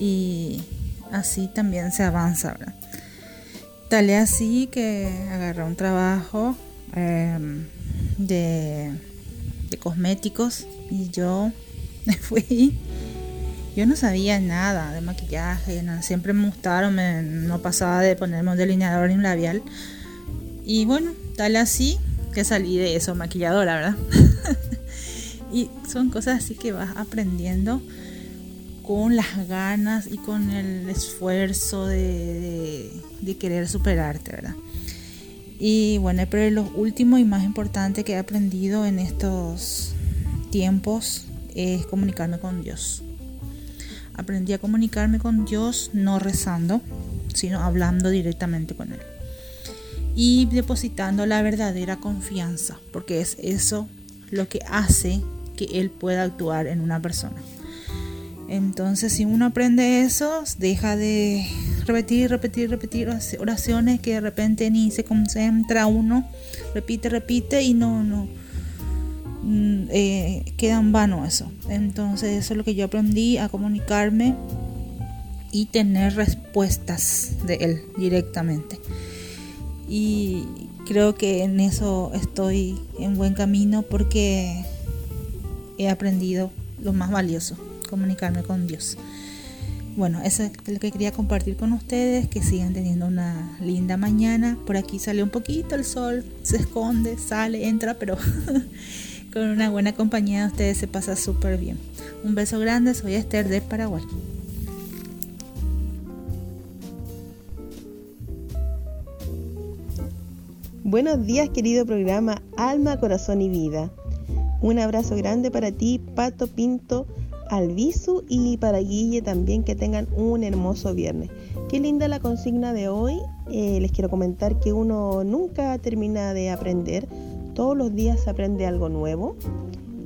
Y así también se avanza, ¿verdad? Tal es así que agarré un trabajo em, de, de cosméticos y yo fui. Yo no sabía nada de maquillaje, siempre me gustaron, no pasaba de ponerme un delineador ni un labial. Y bueno, tal así que salí de eso, maquilladora, ¿verdad? y son cosas así que vas aprendiendo con las ganas y con el esfuerzo de, querer superarte, ¿verdad? Y bueno, pero lo último y más importante que he aprendido en estos tiempos es comunicarme con Dios. Aprendí a comunicarme con Dios no rezando, sino hablando directamente con Él y depositando la verdadera confianza, porque es eso lo que hace que Él pueda actuar en una persona. Entonces, si uno aprende eso, deja de repetir, repetir, repetir oraciones que de repente ni se concentra uno, repite, repite y no, no, eh, queda en vano eso. Entonces, eso es lo que yo aprendí a comunicarme y tener respuestas de Él directamente y creo que en eso estoy en buen camino porque he aprendido lo más valioso, comunicarme con Dios. Bueno, eso es lo que quería compartir con ustedes, que sigan teniendo una linda mañana. Por aquí sale un poquito el sol, se esconde, sale, entra, pero con una buena compañía de ustedes se pasa súper bien. Un beso grande, soy Esther de Paraguay. Buenos días querido programa Alma, Corazón y Vida. Un abrazo grande para ti, Pato Pinto, Alvisu y para Guille también que tengan un hermoso viernes. Qué linda la consigna de hoy. Eh, les quiero comentar que uno nunca termina de aprender. Todos los días se aprende algo nuevo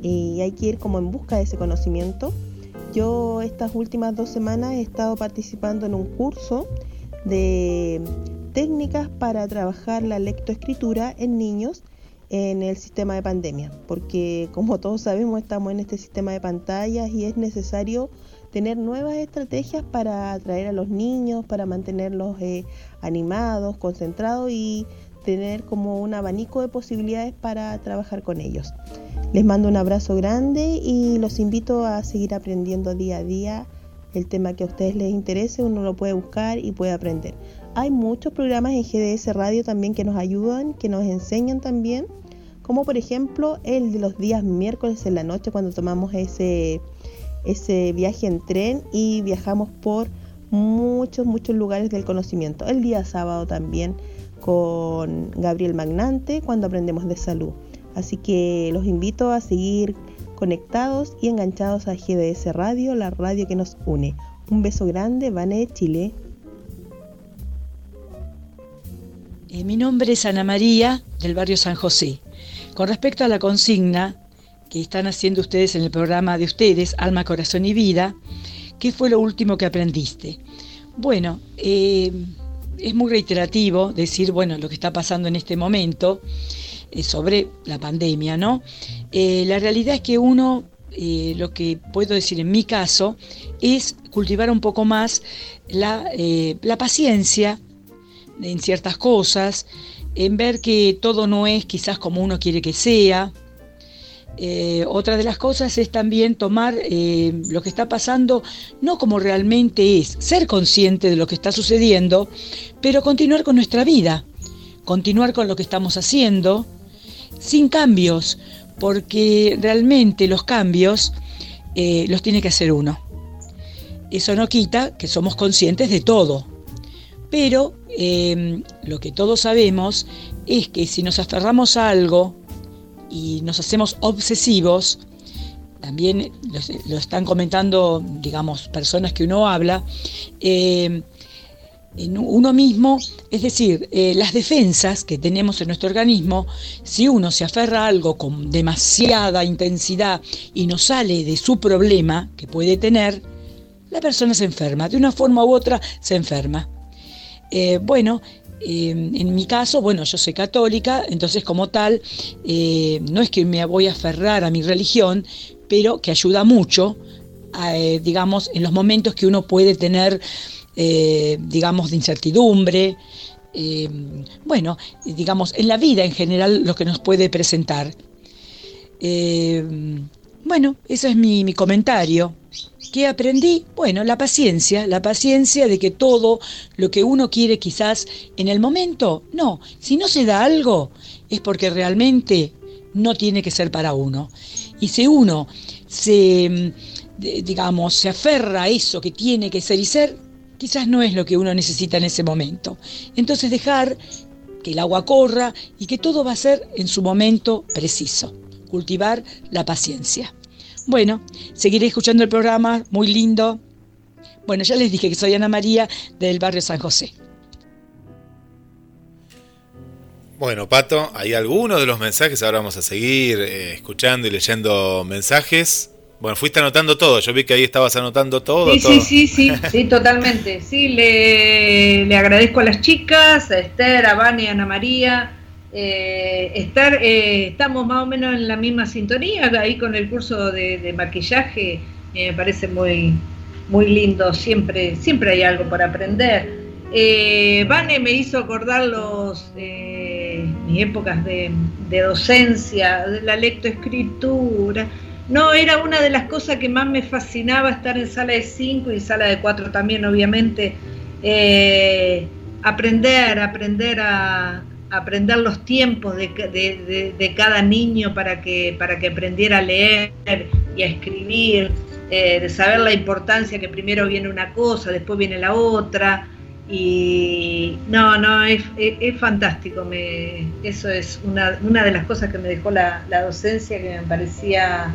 y hay que ir como en busca de ese conocimiento. Yo estas últimas dos semanas he estado participando en un curso de técnicas para trabajar la lectoescritura en niños en el sistema de pandemia, porque como todos sabemos estamos en este sistema de pantallas y es necesario tener nuevas estrategias para atraer a los niños, para mantenerlos eh, animados, concentrados y tener como un abanico de posibilidades para trabajar con ellos. Les mando un abrazo grande y los invito a seguir aprendiendo día a día el tema que a ustedes les interese, uno lo puede buscar y puede aprender. Hay muchos programas en GDS Radio también que nos ayudan, que nos enseñan también, como por ejemplo el de los días miércoles en la noche cuando tomamos ese, ese viaje en tren y viajamos por muchos, muchos lugares del conocimiento. El día sábado también con Gabriel Magnante cuando aprendemos de salud. Así que los invito a seguir conectados y enganchados a GDS Radio, la radio que nos une. Un beso grande, Vane de Chile. Eh, mi nombre es Ana María del barrio San José. Con respecto a la consigna que están haciendo ustedes en el programa de ustedes, Alma, Corazón y Vida, ¿qué fue lo último que aprendiste? Bueno, eh, es muy reiterativo decir, bueno, lo que está pasando en este momento eh, sobre la pandemia, ¿no? Eh, la realidad es que uno, eh, lo que puedo decir en mi caso, es cultivar un poco más la, la paciencia en ciertas cosas, en ver que todo no es quizás como uno quiere que sea, eh, otra de las cosas es también tomar eh, lo que está pasando no como realmente es, ser consciente de lo que está sucediendo, pero continuar con nuestra vida, continuar con lo que estamos haciendo, sin cambios, porque realmente los cambios eh, los tiene que hacer uno. Eso no quita que somos conscientes de todo, pero lo que todos sabemos es que si nos aferramos a algo, y nos hacemos obsesivos, también lo, están comentando, digamos, personas que uno habla, eh, en uno mismo, es decir, eh, las defensas que tenemos en nuestro organismo, si uno se aferra a algo con demasiada intensidad y no sale de su problema que puede tener, la persona se enferma, de una forma u otra se enferma. Eh, bueno, eh, en mi caso, bueno, yo soy católica, entonces como tal, eh, no es que me voy a aferrar a mi religión, pero que ayuda mucho, eh, digamos, en los momentos que uno puede tener, digamos, de incertidumbre, bueno, digamos, en la vida en general lo que nos puede presentar. bueno, ese es mi comentario. ¿Qué aprendí? Bueno, la paciencia, la paciencia de que todo lo que uno quiere quizás en el momento, no, si no se da algo es porque realmente no tiene que ser para uno. Y si uno se, digamos, se aferra a eso que tiene que ser y ser, quizás no es lo que uno necesita en ese momento. Entonces dejar que el agua corra y que todo va a ser en su momento preciso. Cultivar la paciencia. Bueno, seguiré escuchando el programa, muy lindo. Bueno, ya les dije que soy Ana María del barrio San José. Bueno, Pato, hay algunos de los mensajes, ahora vamos a seguir eh, escuchando y leyendo mensajes. Bueno, fuiste anotando todo, yo vi que ahí estabas anotando todo. Sí, sí, sí, sí, sí, totalmente. Sí, le, le agradezco a las chicas, a Esther, a a Ana María, eh, estar, eh, estamos más o menos en la misma sintonía, ahí con el curso de, maquillaje, me parece muy, muy lindo, siempre, siempre hay algo por aprender. Eh, Vane me hizo acordar los, eh, mis épocas de, docencia, de la lectoescritura. No, era una de las cosas que más me fascinaba estar en sala de 5 y sala de 4 también, obviamente. aprender, aprender a, aprender los tiempos de, cada niño para que, para que aprendiera a leer y a escribir, eh, de saber la importancia que primero viene una cosa, después viene la otra. Y no, no, es, fantástico. Me, eso es una, de las cosas que me dejó la, docencia que me parecía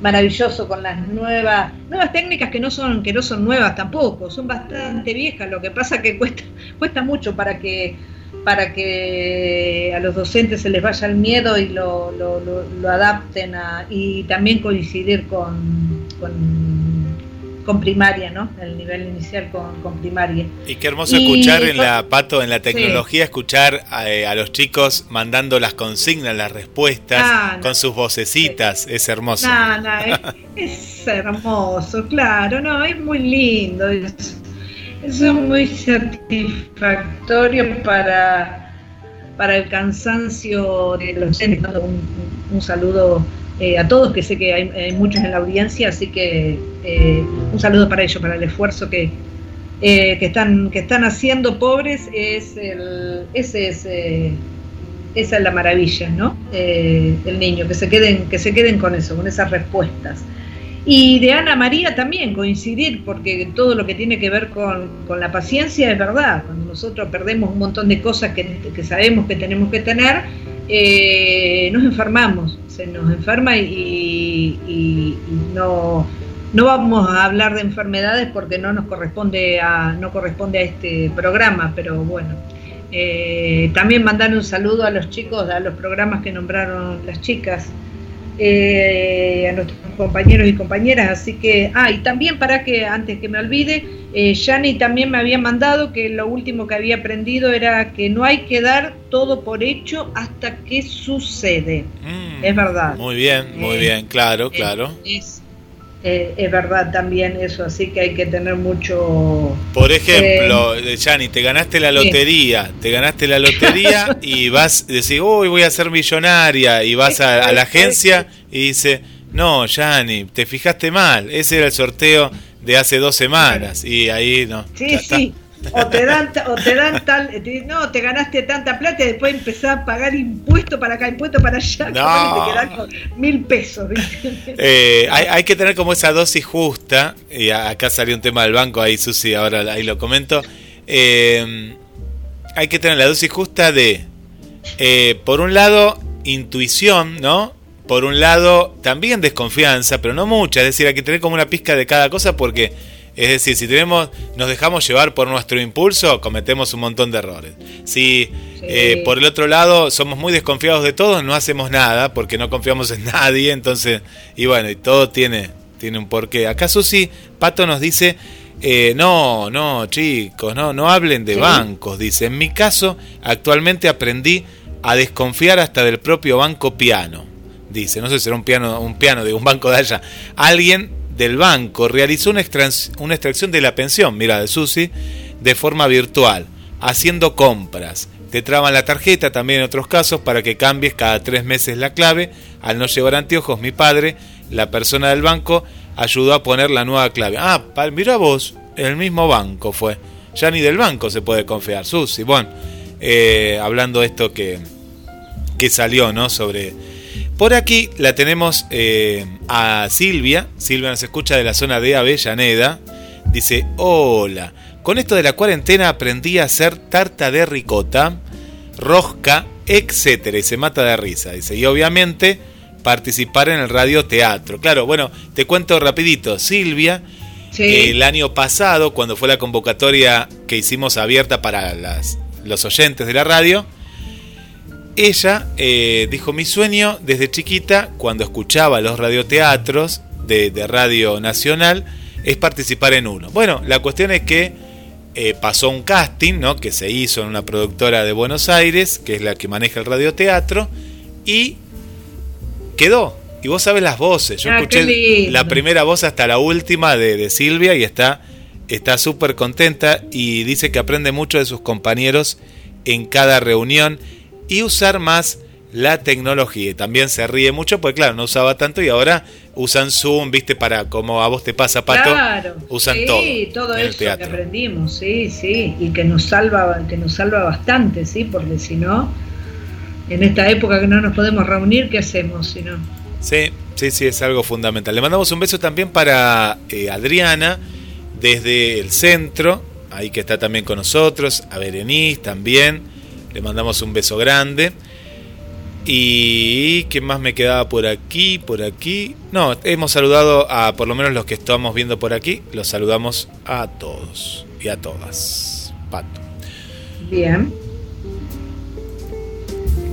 maravilloso con las nuevas nuevas técnicas que no son que no son nuevas tampoco son bastante viejas lo que pasa que cuesta cuesta mucho para que para que a los docentes se les vaya el miedo y lo, lo, adapten a, y también coincidir con, con, primaria, ¿no? El nivel inicial con, primaria. Y qué hermoso escuchar en la Pato, en la tecnología, escuchar eh, a, los chicos mandando las consignas, las respuestas, ah, con sus vocecitas, es hermoso. es, hermoso, claro, no, es muy lindo. Eso es muy satisfactorio para, para el cansancio de los Un, un saludo eh, a todos, que sé que hay, muchos en la audiencia, así que eh, un saludo para ellos, para el esfuerzo que, eh, que, están, que están haciendo pobres. Es el, ese es, esa es la maravilla, ¿no? el niño, que se, queden, que se queden con eso, con esas respuestas. Y de Ana María también coincidir, porque todo lo que tiene que ver con, la paciencia es verdad. Cuando nosotros perdemos un montón de cosas que, sabemos que tenemos que tener, eh, nos enfermamos, se nos enferma y, no, no vamos a hablar de enfermedades porque no nos corresponde a, no corresponde a este programa, pero bueno. Eh, también mandar un saludo a los chicos, a los programas que nombraron las chicas, eh, a nuestros compañeros y compañeras. Así que, ah, y también para que antes que me olvide, eh, también me había mandado que lo último que había aprendido era que no hay que dar todo por hecho hasta que sucede. Mm, es verdad. Muy bien, muy eh, bien, claro, claro. Eh, es verdad también eso, así que hay que tener mucho... Por ejemplo, eh, Yani, te ganaste la lotería, te ganaste la lotería y vas, decís, uy, voy a ser millonaria, y vas a, la agencia y dice, no, Yani, te fijaste mal, ese era el sorteo de hace dos semanas, y ahí no. Sí, sí o te dan o te dan tal no te ganaste tanta plata y después empezás a pagar impuesto para acá impuesto para allá no. te quedas con mil pesos eh, hay, que tener como esa dosis justa y acá salió un tema del banco ahí Susi ahora ahí lo comento eh, hay que tener la dosis justa de eh, por un lado intuición no por un lado también desconfianza pero no mucha es decir hay que tener como una pizca de cada cosa porque es decir, si tenemos, nos dejamos llevar por nuestro impulso, cometemos un montón de errores. Si eh, por el otro lado somos muy desconfiados de todo, no hacemos nada porque no confiamos en nadie. Entonces, y bueno, y todo tiene, tiene un porqué. Acá Susi Pato nos dice, eh, no, no, chicos, no, no hablen de bancos. Dice, en mi caso, actualmente aprendí a desconfiar hasta del propio banco piano. Dice, no sé si será un piano, un piano de un banco de allá. Alguien del banco realizó una, extracción de la pensión, mira, de Susi, de forma virtual, haciendo compras. Te traban la tarjeta también en otros casos para que cambies cada tres meses la clave. Al no llevar anteojos, mi padre, la persona del banco, ayudó a poner la nueva clave. Ah, mira vos, el mismo banco fue. Ya ni del banco se puede confiar, Susi. Bueno, eh, hablando de esto que, que salió, ¿no? Sobre por aquí la tenemos eh, a Silvia. Silvia nos escucha de la zona de Avellaneda. Dice, hola, con esto de la cuarentena aprendí a hacer tarta de ricota, rosca, etc. Y se mata de risa. Dice, y obviamente participar en el radioteatro. Claro, bueno, te cuento rapidito. Silvia, el año pasado, cuando fue la convocatoria que hicimos abierta para las, los oyentes de la radio, ella eh, dijo, mi sueño desde chiquita, cuando escuchaba los radioteatros de, Radio Nacional, es participar en uno. Bueno, la cuestión es que eh, pasó un casting, ¿no? Que se hizo en una productora de Buenos Aires, que es la que maneja el radioteatro, y quedó. Y vos sabes las voces. Yo ah, escuché la primera voz hasta la última de, de Silvia y está súper contenta y dice que aprende mucho de sus compañeros en cada reunión y usar más la tecnología. También se ríe mucho, porque claro, no usaba tanto y ahora usan Zoom, viste, para como a vos te pasa, Pato, claro, usan todo. Sí, todo eso que aprendimos, sí, sí, y que nos salva, que nos salva bastante, sí, porque si no, en esta época que no nos podemos reunir, ¿qué hacemos si no? Sí, sí, sí, es algo fundamental. Le mandamos un beso también para eh, Adriana, desde el centro, ahí que está también con nosotros, a Berenice también le mandamos un beso grande. ¿Y qué más me quedaba por aquí? Por aquí. No, hemos saludado a por lo menos los que estamos viendo por aquí. Los saludamos a todos y a todas. Pato. Bien.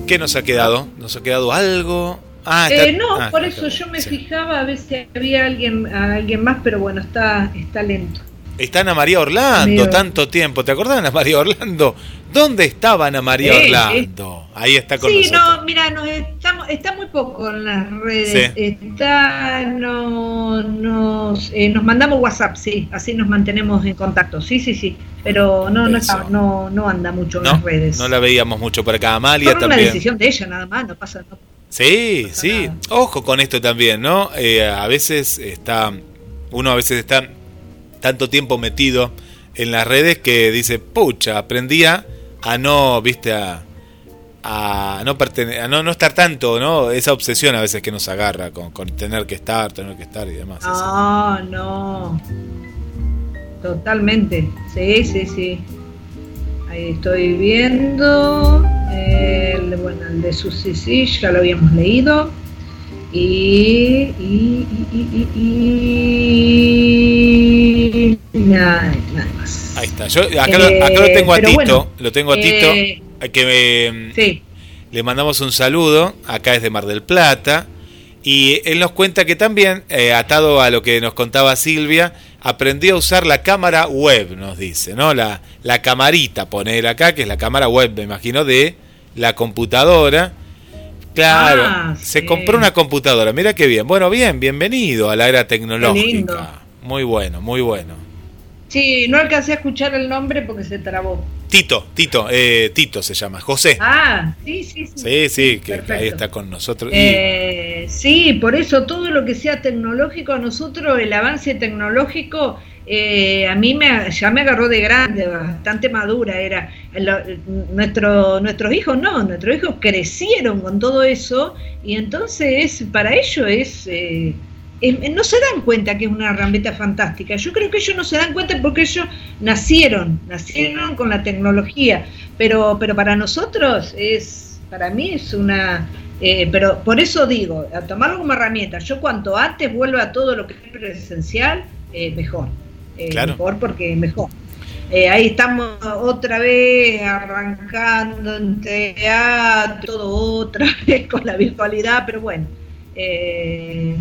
¿Qué nos ha quedado? ¿Nos ha quedado algo? Ah, eh, no, ah, por eso yo me fijaba a ver si había alguien, alguien más, pero bueno, está, está lento. Está Ana María Orlando, tanto tiempo. ¿Te acordás de Ana María Orlando? ¿Dónde estaba Ana María Orlando? Ahí está con sí, no, mira, nos estamos, está muy poco en las redes. Está, no, nos, eh, nos mandamos WhatsApp, sí, así nos mantenemos en contacto. Sí, sí, sí. Pero no, no, no, no, anda mucho en las redes. No la veíamos mucho por acá. Amalia también. una decisión de ella, nada más, no pasa. nada. sí, sí. Ojo con esto también, ¿no? Eh, a veces está. Uno a veces está tanto tiempo metido en las redes que dice, pucha, aprendía a no, viste, a, a no, a no, no estar tanto, ¿no? Esa obsesión a veces que nos agarra con, con tener que estar, tener que estar y demás. No, no. Totalmente. Sí, sí, sí. Ahí estoy viendo. El, bueno, el de Susi, sí, ya lo habíamos leído. Y, nada, nada más. Ahí está. Yo acá, lo, acá lo tengo a Tito. lo tengo a Tito. Eh, que sí. le mandamos un saludo. Acá es de Mar del Plata. Y él nos cuenta que también, eh, atado a lo que nos contaba Silvia, aprendió a usar la cámara web, nos dice, ¿no? La, la camarita, poner acá, que es la cámara web, me imagino, de la computadora Claro, ah, se compró una computadora, mira qué bien. Bueno, bien, bienvenido a la era tecnológica. Muy bueno, muy bueno. Sí, no alcancé a escuchar el nombre porque se trabó. Tito, Tito, eh, Tito se llama, José. Ah, sí, sí, sí. Sí, sí, que ahí está con nosotros. Eh, sí, por eso todo lo que sea tecnológico, a nosotros el avance tecnológico eh, a mí me, ya me agarró de grande, bastante madura era. nuestro, nuestros hijos no, nuestros hijos crecieron con todo eso y entonces para ellos eh, no se dan cuenta que es una herramienta fantástica. Yo creo que ellos no se dan cuenta porque ellos nacieron, nacieron con la tecnología, pero, pero para nosotros es, para mí es una... Eh, pero por eso digo, a tomarlo como herramienta, yo cuanto antes vuelva a todo lo que es presencial, mejor eh, mejor porque mejor. Eh, ahí estamos otra vez arrancando en teatro, todo otra vez con la virtualidad, pero bueno, eh,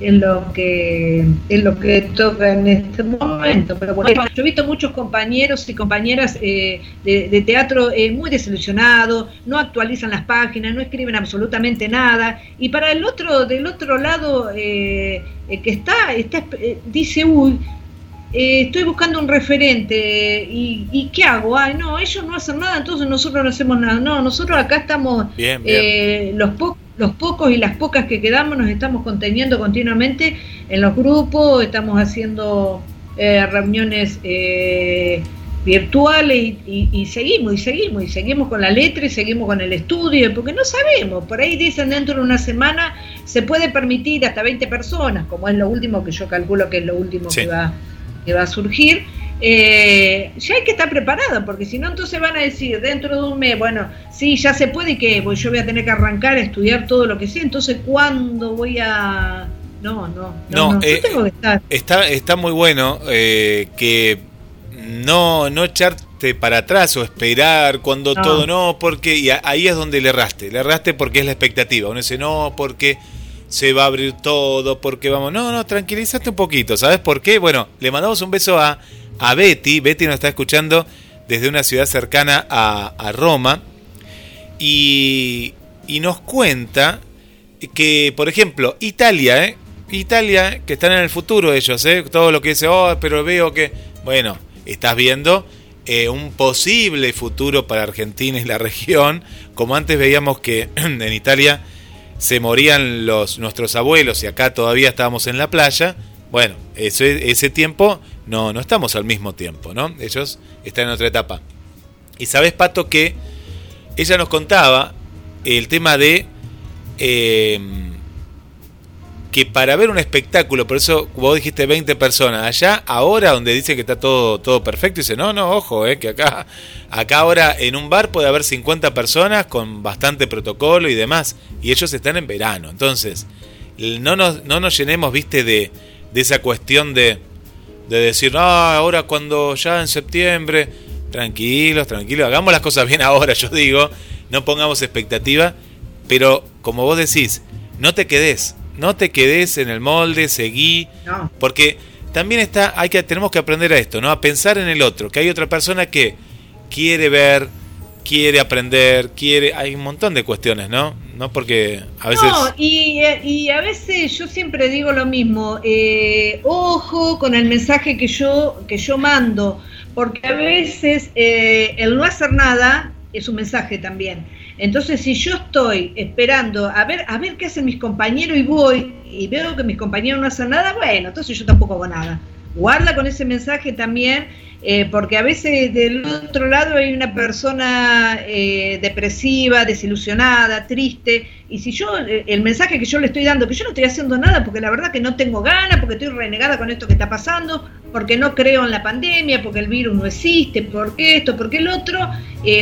es lo que es lo que toca en este momento. Pero bueno, yo he visto muchos compañeros y compañeras eh, de, teatro muy desilusionados, no actualizan las páginas, no escriben absolutamente nada, y para el otro, del otro lado que está, está dice, uy, eh, estoy buscando un referente y, ¿qué hago? Ay, no, ellos no hacen nada, entonces nosotros no hacemos nada. No, nosotros acá estamos, eh, los, los pocos y las pocas que quedamos nos estamos conteniendo continuamente en los grupos, estamos haciendo eh, reuniones virtuales y, y, seguimos y seguimos y seguimos con la letra y seguimos con el estudio, porque no sabemos, por ahí dicen dentro de una semana se puede permitir hasta 20 personas, como es lo último que yo calculo que es lo último que va que va a surgir, eh, ya hay que estar preparado, porque si no, entonces van a decir dentro de un mes, bueno, sí, ya se puede y que pues yo voy a tener que arrancar a estudiar todo lo que sé, entonces ¿cuándo voy a...? No, no, no, no, eh, tengo que estar. Está, está muy bueno eh, que no, no echarte para atrás o esperar cuando todo no, porque y ahí es donde le erraste, le erraste porque es la expectativa, uno dice no, porque se va a abrir todo, porque vamos, no, no, tranquilízate un poquito, ¿sabes por qué? Bueno, le mandamos un beso a, a Betty, Betty nos está escuchando desde una ciudad cercana a, Roma, y, y, nos cuenta que, por ejemplo, Italia, ¿eh? Italia, que están en el futuro ellos, ¿eh? todo lo que dice, oh, pero veo que, bueno, estás viendo eh, un posible futuro para Argentina y la región, como antes veíamos que en Italia se morían los, nuestros abuelos y acá todavía estábamos en la playa, bueno, ese, tiempo no, no estamos al mismo tiempo, ¿no? Ellos están en otra etapa. Y sabes, Pato, que ella nos contaba el tema de eh, que para ver un espectáculo, por eso vos dijiste 20 personas, allá ahora donde dice que está todo, todo perfecto, dice, no, no, ojo, eh, que acá, acá ahora en un bar puede haber 50 personas con bastante protocolo y demás, y ellos están en verano, entonces, no nos, no nos llenemos, viste, de, de esa cuestión de, de decir, no, ahora cuando ya en septiembre, tranquilos, tranquilos, hagamos las cosas bien ahora, yo digo, no pongamos expectativa, pero como vos decís, no te quedes, no te quedes en el molde, seguí, porque también está, hay que, tenemos que aprender a esto, ¿no? A pensar en el otro, que hay otra persona que quiere ver, quiere aprender, quiere, hay un montón de cuestiones, ¿no? No porque a veces... No, y, a veces yo siempre digo lo mismo, eh, ojo con el mensaje que yo, que yo mando, porque a veces eh, el no hacer nada es un mensaje también. Entonces, si yo estoy esperando a ver, a ver qué hacen mis compañeros y voy y veo que mis compañeros no hacen nada, bueno, entonces yo tampoco hago nada. Guarda con ese mensaje también eh, porque a veces del otro lado hay una persona eh, depresiva, desilusionada, triste, y si yo, eh, el mensaje que yo le estoy dando, que yo no estoy haciendo nada porque la verdad que no tengo ganas, porque estoy renegada con esto que está pasando, porque no creo en la pandemia, porque el virus no existe, porque esto, porque el otro,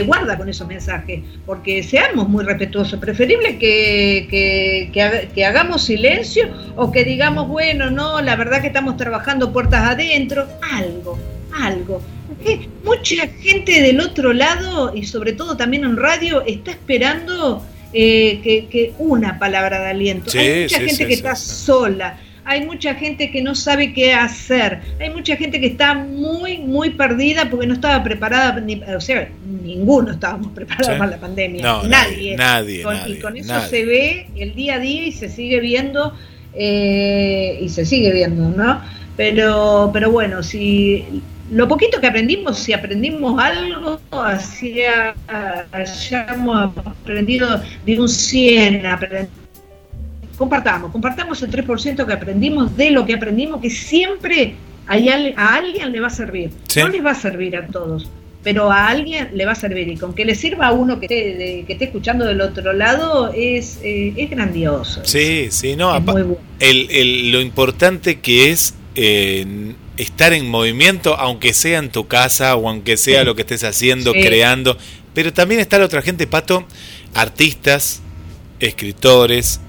guarda con esos mensajes, porque seamos muy respetuosos, preferible que, que hagamos silencio o que digamos, bueno, no, la verdad que estamos trabajando puertas adentro, algo algo. mucha gente del otro lado, y sobre todo también en radio, está esperando eh, que, una palabra de aliento. hay mucha gente que está sola, hay mucha gente que no sabe qué hacer, hay mucha gente que está muy, muy perdida porque no estaba preparada, ni, o sea, ninguno estábamos preparados para la pandemia, nadie. Nadie, Y con eso se ve el día a día y se sigue viendo, eh, y se sigue viendo, ¿no? Pero, pero bueno, si lo poquito que aprendimos, si aprendimos algo, así hayamos aprendido de un 100, compartamos, compartamos el 3% que aprendimos de lo que aprendimos, que siempre hay, a alguien le va a servir. No les va a servir a todos, pero a alguien le va a servir. Y con que le sirva a uno que esté, que esté escuchando del otro lado es, eh, es grandioso. Sí, sí, no, el, el, lo importante que es... Eh, estar en movimiento, aunque sea en tu casa o aunque sea lo que estés haciendo, creando. Pero también está la otra gente, Pato, artistas, escritores,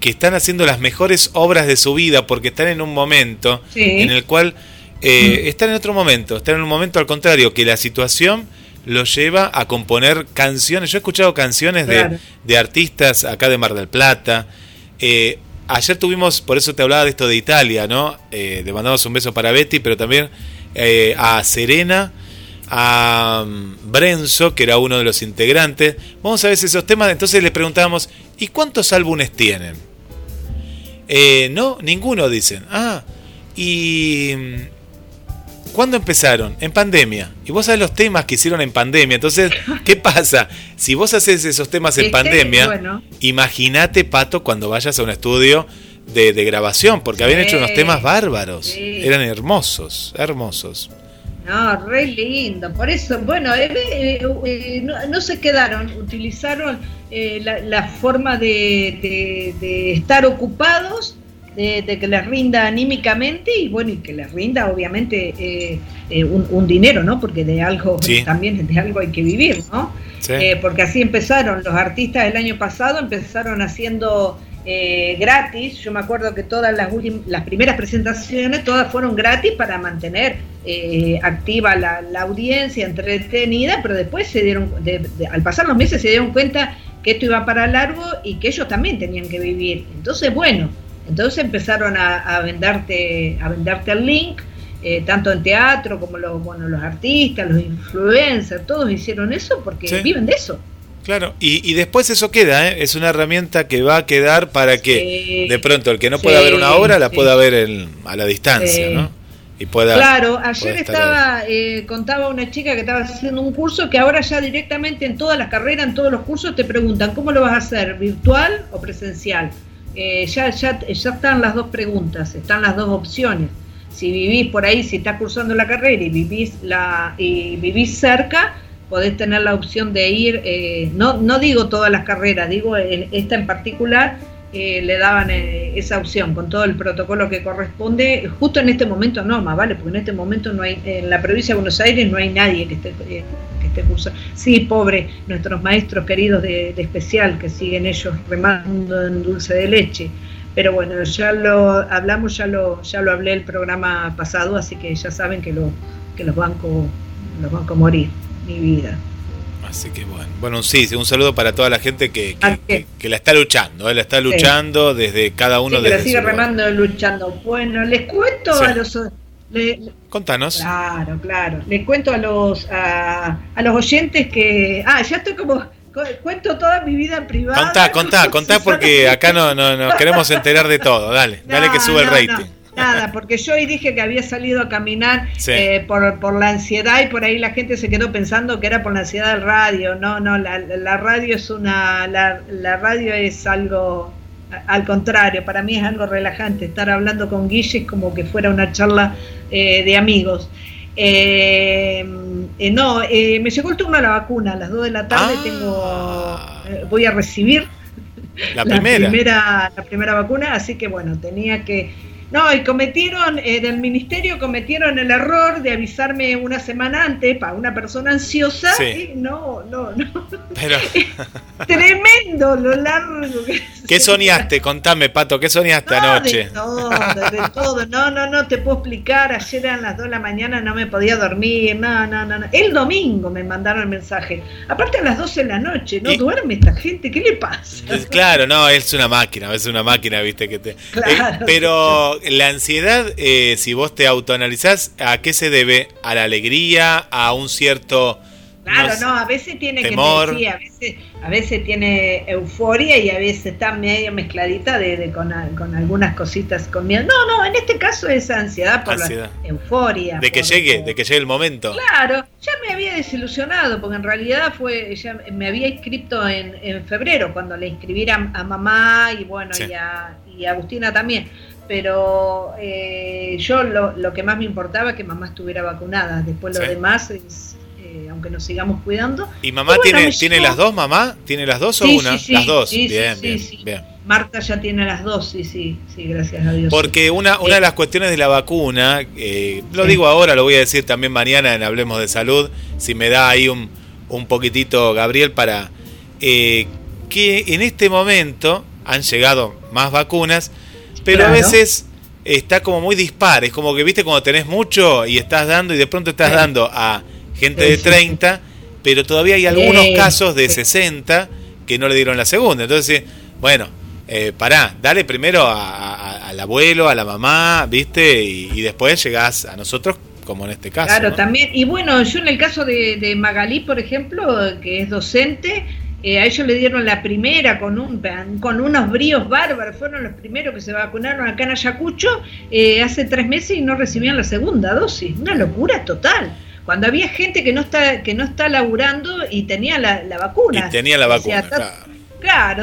que están haciendo las mejores obras de su vida porque están en un momento en el cual eh, mm. están en otro momento, están en un momento al contrario, que la situación los lleva a componer canciones. Yo he escuchado canciones de, de, artistas acá de Mar del Plata, eh, ayer tuvimos, por eso te hablaba de esto de Italia, ¿no? Eh, le mandamos un beso para Betty, pero también eh, a Serena, a mm, Brenzo, que era uno de los integrantes. Vamos a ver esos temas, entonces le preguntábamos, ¿y cuántos álbumes tienen? Eh, no, ninguno dicen. Ah, y mm, ¿Cuándo empezaron? En pandemia. Y vos sabés los temas que hicieron en pandemia. Entonces, ¿qué pasa? Si vos haces esos temas en pandemia, imagínate, Pato, cuando vayas a un estudio de, grabación, porque habían hecho unos temas bárbaros. Eran hermosos, hermosos. No, re lindo. Por eso, bueno, eh, eh, eh, no, se quedaron, utilizaron la, forma de estar ocupados de, que les rinda anímicamente y bueno, y que les rinda obviamente eh, eh, un, dinero, ¿no? Porque de algo también de algo hay que vivir, ¿no? Eh, porque así empezaron los artistas el año pasado, empezaron haciendo gratis. Yo me acuerdo que todas las, las primeras presentaciones, todas fueron gratis para mantener activa la, audiencia, entretenida, pero después se dieron, al pasar los meses se dieron cuenta que esto iba para largo y que ellos también tenían que vivir. Entonces, bueno, entonces empezaron a, venderte, a venderte el link, eh, tanto en teatro como los, bueno, los artistas, los influencers, todos hicieron eso porque viven de eso. Claro, y, después eso queda, ¿eh? es una herramienta que va a quedar para que de pronto el que no pueda ver una obra la pueda ver a la distancia, ¿no? Y pueda, claro, ayer estaba, eh, contaba una chica que estaba haciendo un curso que ahora ya directamente en todas las carreras, en todos los cursos te preguntan, ¿cómo lo vas a hacer? ¿Virtual o presencial? Eh, ya, ya, ya están las dos preguntas, están las dos opciones. Si vivís por ahí, si estás cursando la carrera y vivís, la, y vivís cerca, podés tener la opción de ir, eh, no, no digo todas las carreras, digo esta en particular, eh, le daban esa opción con todo el protocolo que corresponde. Justo en este momento no, más vale, porque en este momento no hay, en la provincia de Buenos Aires no hay nadie que esté este curso. Sí, pobre, nuestros maestros queridos de, especial que siguen ellos remando en dulce de leche. Pero bueno, ya lo hablamos, ya lo, ya lo hablé el programa pasado, así que ya saben que, lo, que los bancos los banco morir, mi vida. Así que bueno, bueno, sí, un saludo para toda la gente que, que, la está luchando, ¿eh? la está luchando desde cada uno de los. sigue remando, luchando. Bueno, les cuento a los. Contanos. Claro, claro. Les cuento a los a, a los oyentes que. Ah, ya estoy como cuento toda mi vida en privado. Contá, contá, contá porque acá no, no, nos queremos enterar de todo. Dale, dale que sube el rating. Nada, porque yo hoy dije que había salido a caminar eh, por, por la ansiedad y por ahí la gente se quedó pensando que era por la ansiedad del radio. No, no, la, la radio es una, la, la, radio es algo, al contrario, para mí es algo relajante. Estar hablando con Guille es como que fuera una charla eh, de amigos. Eh, no, me llegó el turno a la vacuna, a las 2 de la tarde ah. tengo, voy a recibir la primera. la primera vacuna, así que bueno, tenía que no, y cometieron, eh, del ministerio cometieron el error de avisarme una semana antes para una persona ansiosa. Sí. no, no, no. Pero... Tremendo lo largo que ¿Qué soñaste? Contame, Pato, ¿qué soñaste anoche? De todo, de todo. No, no, no te puedo explicar. Ayer eran las 2 de la mañana, no me podía dormir. No, no, no. El domingo me mandaron el mensaje. Aparte a las 12 de la noche, ¿no? Duerme esta gente, ¿qué le pasa? Claro, no, es una máquina, es una máquina, viste, que te. Eh, claro, pero la ansiedad, eh, si vos te autoanalizás, ¿a qué se debe? ¿A la alegría? ¿A un cierto... Claro, no, a veces tiene temor. que a veces, a veces tiene euforia y a veces está medio mezcladita de, con, algunas cositas con miedo. No, no, en este caso es ansiedad por la euforia. De que llegue, de que llegue el momento. Claro, ya me había desilusionado, porque en realidad fue, ya me había inscrito en, en febrero, cuando le inscribí a, mamá y bueno, y, a, y a Agustina también pero eh, yo lo, lo, que más me importaba es que mamá estuviera vacunada. Después lo demás es, eh, aunque nos sigamos cuidando. ¿Y mamá tiene, tiene las dos, mamá? ¿Tiene las dos o una? las dos. bien, bien, bien. Marta ya tiene las dos, sí, sí, sí, gracias a Dios. Porque una, una de las cuestiones de la vacuna, eh, lo digo ahora, lo voy a decir también mañana en Hablemos de Salud, si me da ahí un, un poquitito, Gabriel, para que en este momento han llegado más vacunas, pero a veces está como muy dispar, es como que viste cuando tenés mucho y estás dando y de pronto estás dando a gente de 30, pero todavía hay algunos casos de 60 que no le dieron la segunda. Entonces, bueno, eh, pará, dale primero al abuelo, a la mamá, viste, y, después llegás a nosotros como en este caso. Claro, también. Y bueno, yo en el caso de, de Magalí, por ejemplo, que es docente, eh, a ellos le dieron la primera con, un, con unos bríos bárbaros, fueron los primeros que se vacunaron acá en Ayacucho eh, hace tres meses y no recibían la segunda dosis. Una locura total. Cuando había gente que no está, que no está laburando y tenía la, vacuna. Y tenía la vacuna, Claro,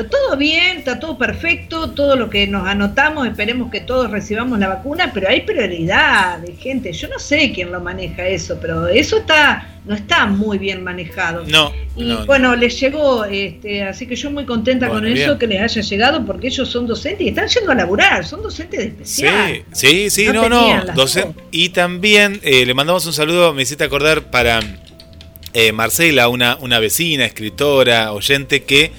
todo bien, está todo perfecto, todo lo que nos anotamos, esperemos que todos recibamos la vacuna, pero hay prioridad de gente. Yo no sé quién lo maneja eso, pero eso está no está muy bien manejado. No. Y bueno, les llegó, este, así que yo muy contenta con eso que les haya llegado, porque ellos son docentes y están yendo a laburar, son docentes de especial. Sí, sí, sí, no, no. y también eh, le mandamos un saludo, me hiciste acordar para eh, Marcela, una, una vecina, escritora, oyente que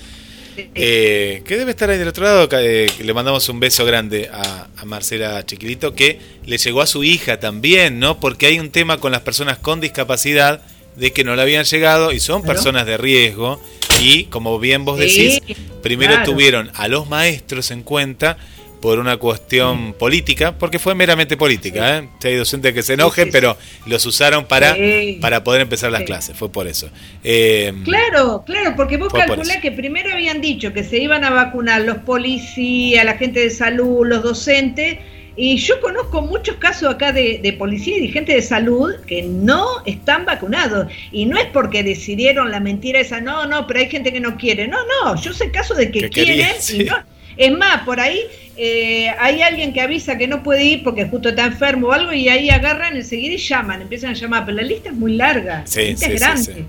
eh, que debe estar ahí del otro lado. Eh, le mandamos un beso grande a, Marcela Chiquilito, que le llegó a su hija también, ¿no? Porque hay un tema con las personas con discapacidad de que no le habían llegado y son personas de riesgo. Y como bien vos decís, primero tuvieron a los maestros en cuenta por una cuestión política, porque fue meramente política. ¿eh? Hay docentes que se enojen, pero los usaron para, para poder empezar las clases, fue por eso. Eh, claro, claro, porque vos calculás que primero habían dicho que se iban a vacunar los policías, la gente de salud, los docentes, y yo conozco muchos casos acá de, de policía y de gente de salud que no están vacunados. Y no es porque decidieron la mentira esa, no, no, pero hay gente que no quiere. No, no, yo sé casos de que, quieren y no. Es más, por ahí eh, hay alguien que avisa que no puede ir porque justo está enfermo o algo y ahí agarran enseguida y llaman, empiezan a llamar, pero la lista es muy larga, la lista es grande.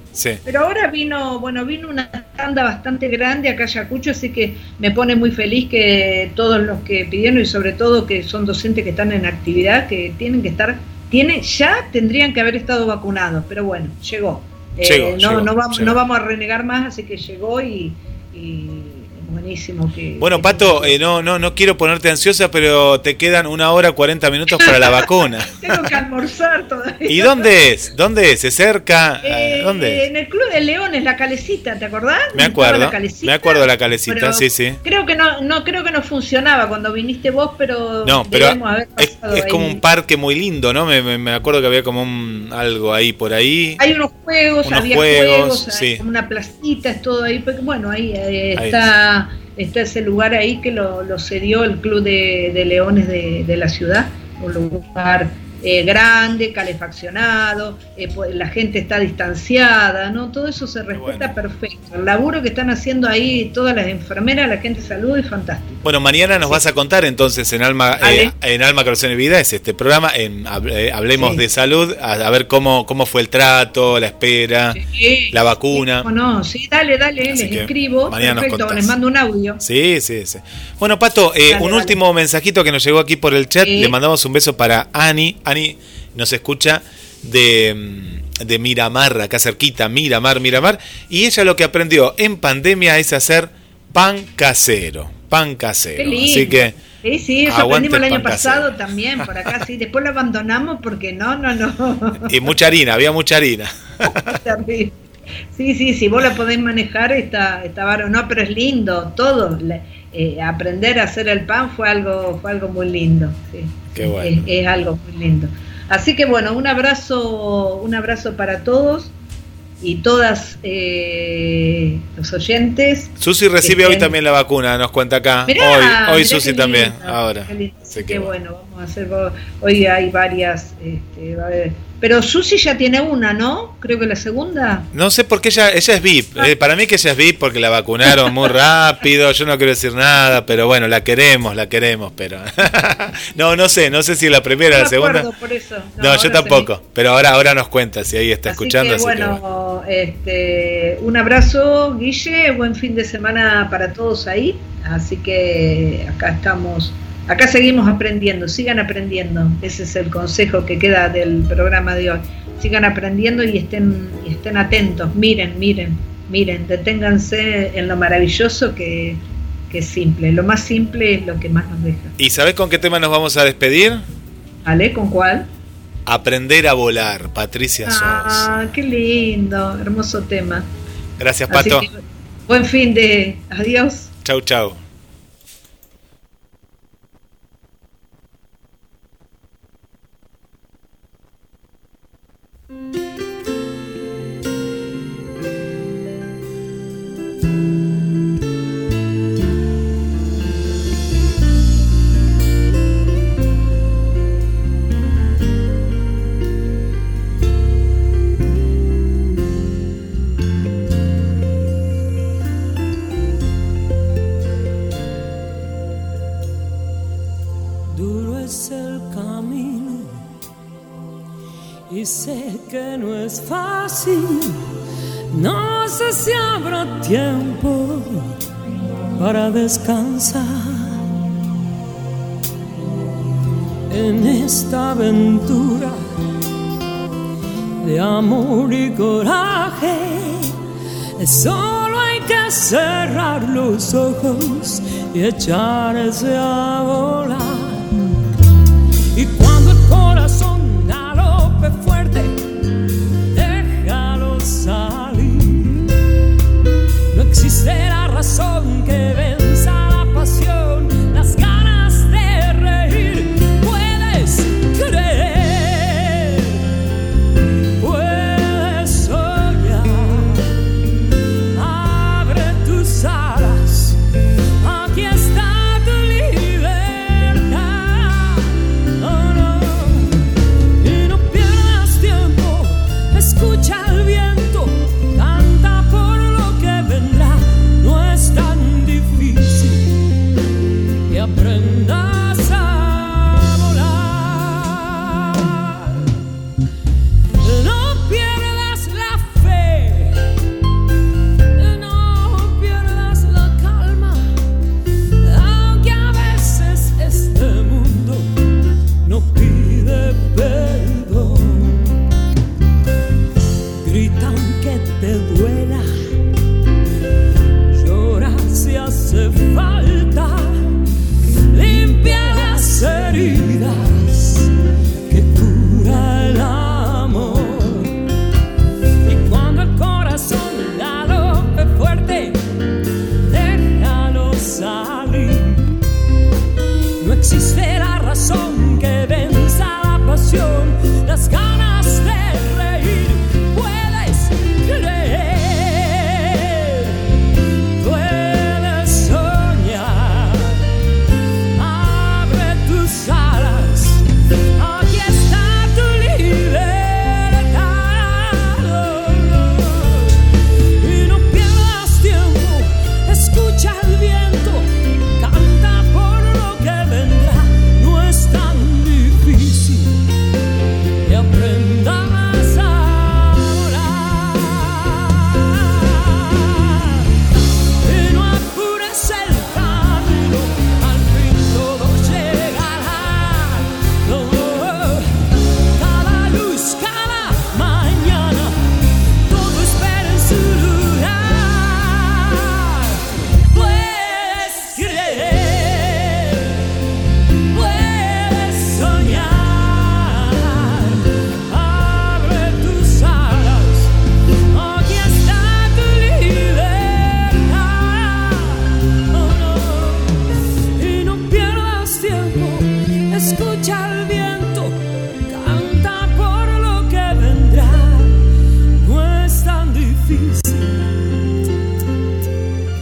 pero ahora vino, bueno, vino una tanda bastante grande acá Ayacucho, así que me pone muy feliz que todos los que pidieron y sobre todo que son docentes que están en actividad, que tienen que estar, tienen, ya tendrían que haber estado vacunados, pero bueno, llegó. Eh, no, no, vamos, no vamos a renegar más, así que llegó y buenísimo. Que, bueno, Pato, eh, no, no, no quiero ponerte ansiosa, pero te quedan una hora 40 minutos para la vacuna. Tengo que almorzar todavía. ¿Y dónde es? ¿Dónde es? ¿Se cerca? Eh, ¿Dónde? En el Club de Leones, la calecita, ¿te acordás? Me acuerdo. Me acuerdo de la calecita, sí, sí. Creo que no, no, creo que no funcionaba cuando viniste vos, pero. No, pero es, es como un parque muy lindo, ¿no? Me, me, acuerdo que había como un algo ahí por ahí. Hay unos juegos, había juegos, sí. una placita, es todo ahí. Bueno, ahí, eh, está está ese lugar ahí que lo, cedió el Club de, Leones de, de, la ciudad, un lugar eh, grande, calefaccionado, eh, pues, la gente está distanciada, ¿no? Todo eso se respeta perfecto. El laburo que están haciendo ahí todas las enfermeras, la gente de salud es fantástico. Bueno, mañana nos vas a contar entonces en Alma, eh, en Alma Corazón y Vida, es este programa, en Hablemos de Salud, a, ver cómo, cómo fue el trato, la espera, la vacuna. no, sí, dale, dale, les escribo. Perfecto, les mando un audio. Sí, sí, sí. Bueno, Pato, un último mensajito que nos llegó aquí por el chat, le mandamos un beso para Ani nos escucha de, mm, de Miramar, acá cerquita, Miramar, Miramar, y ella lo que aprendió en pandemia es hacer pan casero, pan casero. Así que... Sí, sí, eso aprendimos el año pasado también, por acá, sí. Después lo abandonamos porque no, no, no. Y mucha harina, había mucha harina. Sí, sí, sí, vos la podés manejar, está, está no, pero es lindo, todo. Eh, aprender a hacer el pan fue algo, fue algo muy lindo. Sí. Qué bueno. es, algo muy lindo. Así que bueno, un abrazo, un abrazo para todos y todas eh, los oyentes. Susi recibe hoy también la vacuna, nos cuenta acá. hoy, hoy Susi también, ahora. Qué, bueno, vamos a hacer. Hoy hay varias. Este, va a haber, pero Susi ya tiene una, ¿no? Creo que la segunda. No sé por qué ella, ella es VIP. Ah. Eh, para mí que ella es VIP porque la vacunaron muy rápido. Yo no quiero decir nada, pero bueno, la queremos, la queremos, pero. no, no sé, no sé si la primera o la segunda. Por eso. No, yo tampoco. Pero ahora, ahora nos cuenta si ahí está escuchando. bueno, Este, un abrazo, Guille. Buen fin de semana para todos ahí. Así que acá estamos Acá seguimos aprendiendo, sigan aprendiendo. Ese es el consejo que queda del programa de hoy. Sigan aprendiendo y estén, estén atentos. Miren, miren, miren, deténganse en lo maravilloso que, es simple. Lo más simple es lo que más nos deja. ¿Y sabes con qué tema nos vamos a despedir? ¿Vale? ¿Con cuál? Aprender a volar, Patricia Ah, qué lindo, hermoso tema. Gracias, Pato. buen fin de. Adiós. Chau, chau. No sé si habrá tiempo para descansar en esta aventura de amor y coraje. Solo hay que cerrar los ojos y echarse a volar. Será razón que venza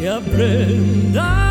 que aprenda.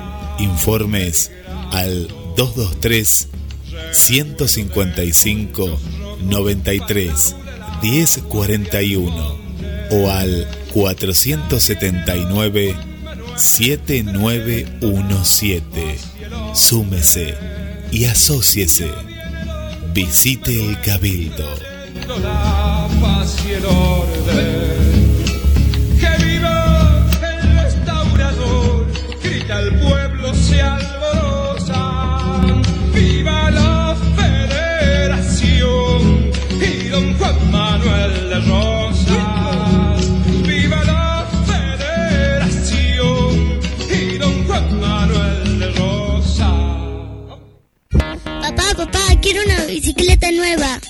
Informes al 223 155 93 1041 o al 479 7917. Súmese y asóciese. Visite el Cabildo.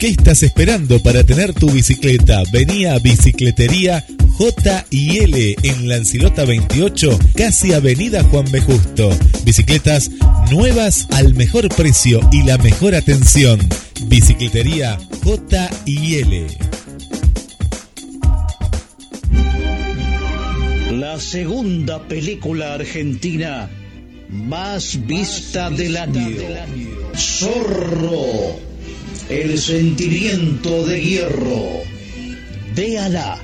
¿Qué estás esperando para tener tu bicicleta? Vení a Bicicletería J y L en Lancilota 28, casi Avenida Juan B. Justo. Bicicletas nuevas al mejor precio y la mejor atención. Bicicletería J La segunda película argentina más vista del año. Zorro, el sentimiento de hierro. Véala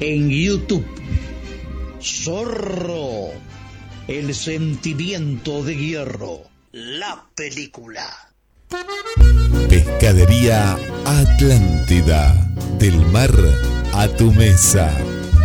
en YouTube. Zorro, el sentimiento de hierro. La película. Pescadería Atlántida. Del mar a tu mesa.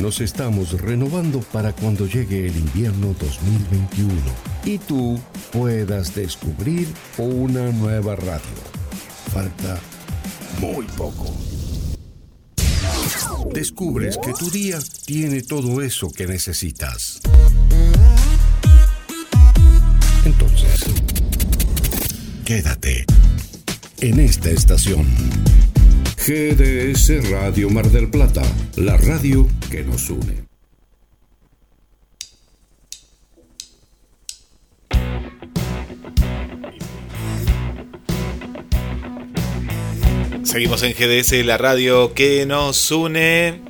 Nos estamos renovando para cuando llegue el invierno 2021 y tú puedas descubrir una nueva radio. Falta muy poco. Descubres que tu día tiene todo eso que necesitas. Entonces, quédate en esta estación. GDS Radio Mar del Plata, la radio que nos une. Seguimos en GDS, la radio que nos une.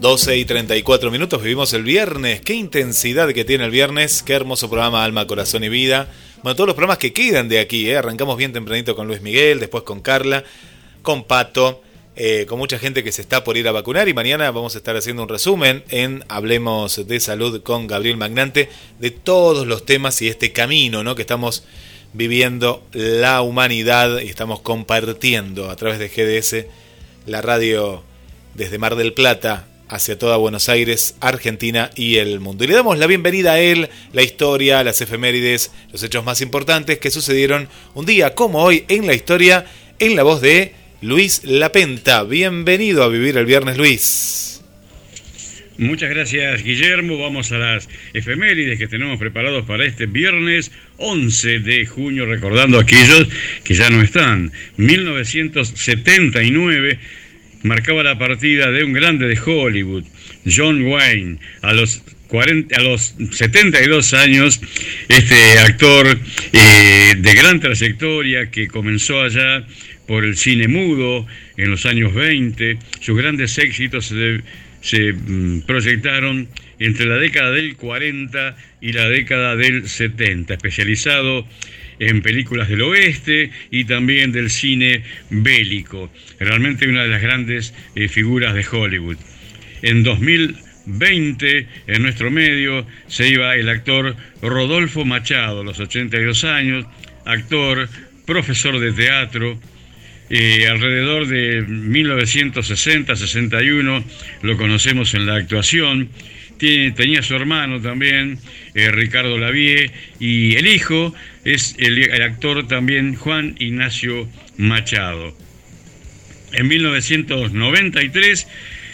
12 y 34 minutos, vivimos el viernes. Qué intensidad que tiene el viernes. Qué hermoso programa Alma, Corazón y Vida. Bueno, todos los programas que quedan de aquí. ¿eh? Arrancamos bien tempranito con Luis Miguel, después con Carla, con Pato, eh, con mucha gente que se está por ir a vacunar. Y mañana vamos a estar haciendo un resumen en Hablemos de Salud con Gabriel Magnante de todos los temas y este camino ¿no? que estamos viviendo la humanidad y estamos compartiendo a través de GDS, la radio desde Mar del Plata hacia toda Buenos Aires, Argentina y el mundo. Y le damos la bienvenida a él, la historia, las efemérides, los hechos más importantes que sucedieron un día como hoy en la historia, en la voz de Luis Lapenta. Bienvenido a Vivir el Viernes, Luis. Muchas gracias, Guillermo. Vamos a las efemérides que tenemos preparados para este viernes 11 de junio, recordando a aquellos que ya no están. 1979 marcaba la partida de un grande de Hollywood, John Wayne, a los 40, a los 72 años, este actor eh, de gran trayectoria que comenzó allá por el cine mudo en los años 20, sus grandes éxitos se, mm, proyectaron entre la década del 40 y la década del 70, especializado en películas del oeste y también del cine bélico. Realmente una de las grandes eh, figuras de Hollywood. En 2020, en nuestro medio, se iba el actor Rodolfo Machado, a los 82 años, actor, profesor de teatro, eh, alrededor de 1960-61 lo conocemos en la actuación. Tenía su hermano también, eh, Ricardo Lavie, y el hijo es el, el actor también Juan Ignacio Machado. En 1993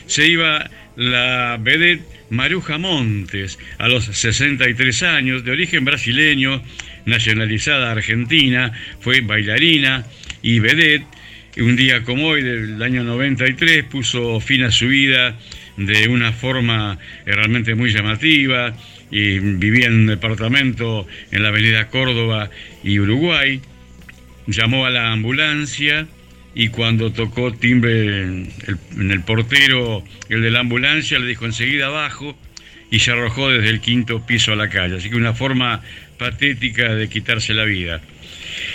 se iba la vedette Maruja Montes, a los 63 años, de origen brasileño, nacionalizada argentina, fue bailarina y vedette. Un día como hoy, del año 93, puso fin a su vida de una forma eh, realmente muy llamativa. Y vivía en un departamento en la avenida Córdoba y Uruguay. Llamó a la ambulancia y cuando tocó timbre en el, en el portero, el de la ambulancia, le dijo enseguida abajo y se arrojó desde el quinto piso a la calle. Así que una forma patética de quitarse la vida.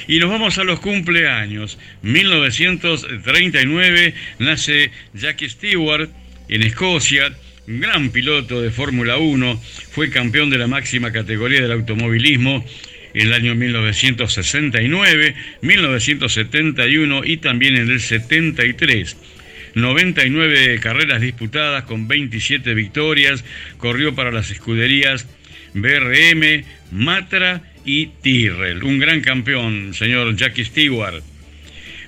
Y nos vamos a los cumpleaños. 1939 nace Jackie Stewart en Escocia, gran piloto de Fórmula 1, fue campeón de la máxima categoría del automovilismo en el año 1969, 1971 y también en el 73. 99 carreras disputadas con 27 victorias, corrió para las escuderías BRM, Matra y Tyrrell. Un gran campeón, señor Jackie Stewart.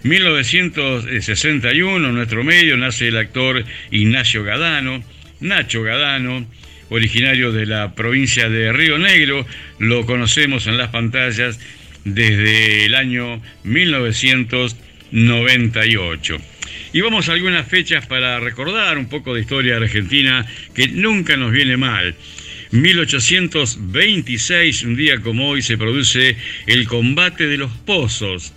1961, en nuestro medio, nace el actor Ignacio Gadano, Nacho Gadano, originario de la provincia de Río Negro, lo conocemos en las pantallas desde el año 1998. Y vamos a algunas fechas para recordar un poco de historia argentina que nunca nos viene mal. 1826, un día como hoy, se produce el combate de los pozos.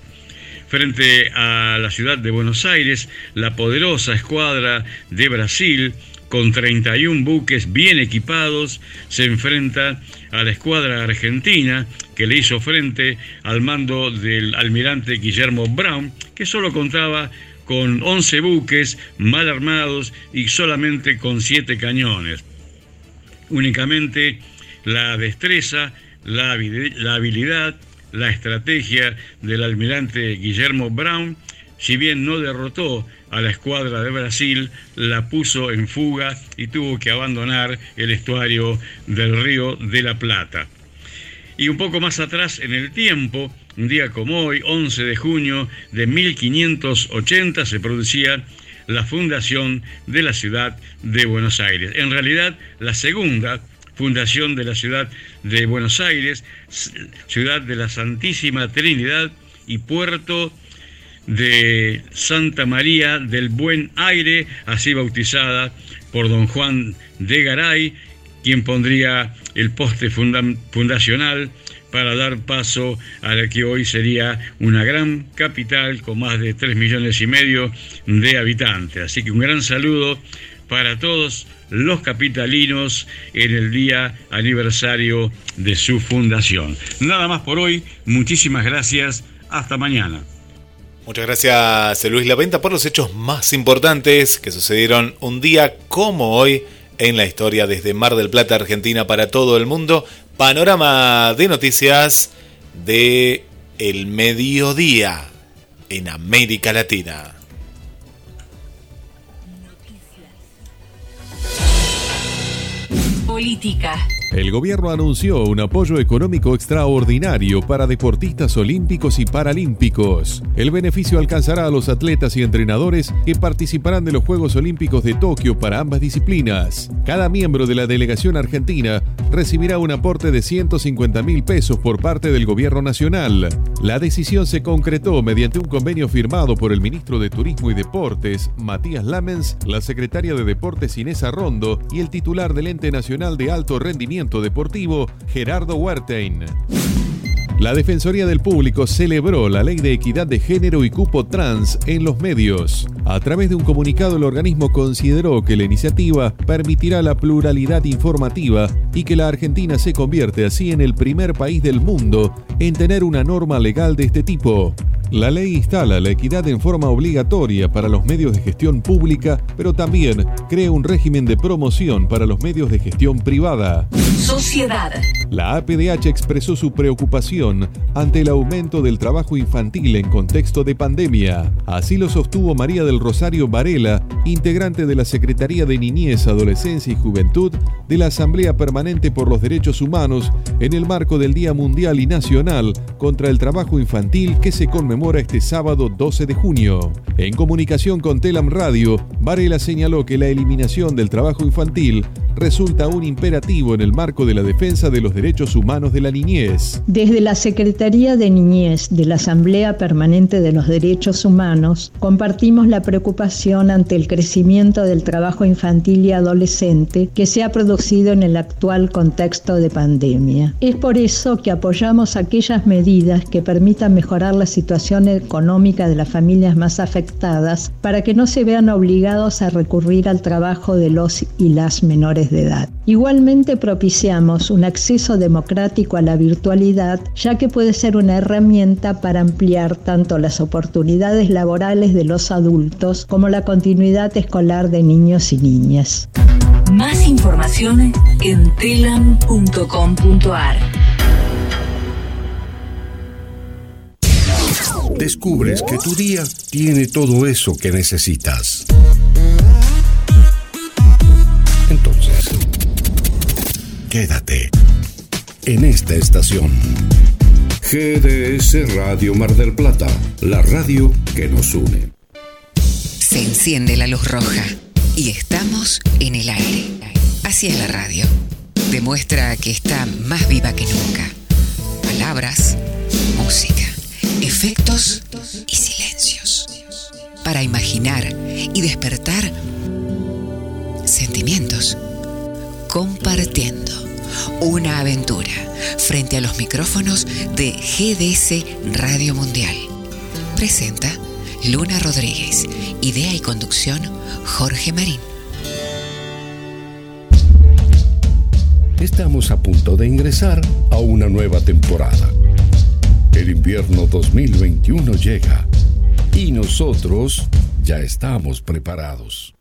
Frente a la ciudad de Buenos Aires, la poderosa escuadra de Brasil, con 31 buques bien equipados, se enfrenta a la escuadra argentina que le hizo frente al mando del almirante Guillermo Brown, que solo contaba con 11 buques mal armados y solamente con 7 cañones. Únicamente la destreza, la habi- la habilidad, la estrategia del almirante Guillermo Brown, si bien no derrotó a la escuadra de Brasil, la puso en fuga y tuvo que abandonar el estuario del río de la Plata. Y un poco más atrás en el tiempo, un día como hoy, 11 de junio de 1580, se producía la fundación de la ciudad de Buenos Aires. En realidad, la segunda fundación de la ciudad de Buenos Aires, ciudad de la Santísima Trinidad y puerto de Santa María del Buen Aire, así bautizada por don Juan de Garay, quien pondría el poste funda- fundacional para dar paso a la que hoy sería una gran capital con más de 3 millones y medio de habitantes. Así que un gran saludo para todos los capitalinos en el día aniversario de su fundación. Nada más por hoy, muchísimas gracias, hasta mañana. Muchas gracias Luis Laventa por los hechos más importantes que sucedieron un día como hoy en la historia desde Mar del Plata, Argentina para todo el mundo. Panorama de noticias de el mediodía en América Latina. Política, El gobierno anunció un apoyo económico extraordinario para deportistas olímpicos y paralímpicos. El beneficio alcanzará a los atletas y entrenadores que participarán de los Juegos Olímpicos de Tokio para ambas disciplinas. Cada miembro de la delegación argentina recibirá un aporte de 150 mil pesos por parte del gobierno nacional. La decisión se concretó mediante un convenio firmado por el ministro de Turismo y Deportes, Matías Lamens, la secretaria de Deportes Inés Arrondo y el titular del Ente Nacional de Alto Rendimiento Deportivo, Gerardo Huertein. La Defensoría del Público celebró la Ley de Equidad de Género y Cupo Trans en los medios. A través de un comunicado, el organismo consideró que la iniciativa permitirá la pluralidad informativa y que la Argentina se convierte así en el primer país del mundo en tener una norma legal de este tipo. La ley instala la equidad en forma obligatoria para los medios de gestión pública, pero también crea un régimen de promoción para los medios de gestión privada. Sociedad. La APDH expresó su preocupación ante el aumento del trabajo infantil en contexto de pandemia. Así lo sostuvo María del Rosario Varela, integrante de la Secretaría de Niñez, Adolescencia y Juventud de la Asamblea Permanente por los Derechos Humanos en el marco del Día Mundial y Nacional contra el Trabajo Infantil que se conmemora este sábado 12 de junio. En comunicación con Telam Radio, Varela señaló que la eliminación del trabajo infantil resulta un imperativo en el marco de la defensa de los derechos humanos de la niñez. Desde la Secretaría de Niñez de la Asamblea Permanente de los Derechos Humanos compartimos la preocupación ante el crecimiento del trabajo infantil y adolescente que se ha producido en el actual contexto de pandemia. Es por eso que apoyamos aquellas medidas que permitan mejorar la situación económica de las familias más afectadas para que no se vean obligados a recurrir al trabajo de los y las menores de edad. Igualmente propiciamos un acceso democrático a la virtualidad, ya que puede ser una herramienta para ampliar tanto las oportunidades laborales de los adultos como la continuidad escolar de niños y niñas. Más información en telam.com.ar. Descubres que tu día tiene todo eso que necesitas. Entonces, quédate en esta estación. GDS Radio Mar del Plata, la radio que nos une. Se enciende la luz roja y estamos en el aire. Así es la radio. Demuestra que está más viva que nunca. Palabras, música, efectos y silencios. Para imaginar y despertar sentimientos. Compartiendo una aventura frente a los micrófonos de GDS Radio Mundial. Presenta Luna Rodríguez. Idea y conducción Jorge Marín. Estamos a punto de ingresar a una nueva temporada. El invierno 2021 llega y nosotros ya estamos preparados.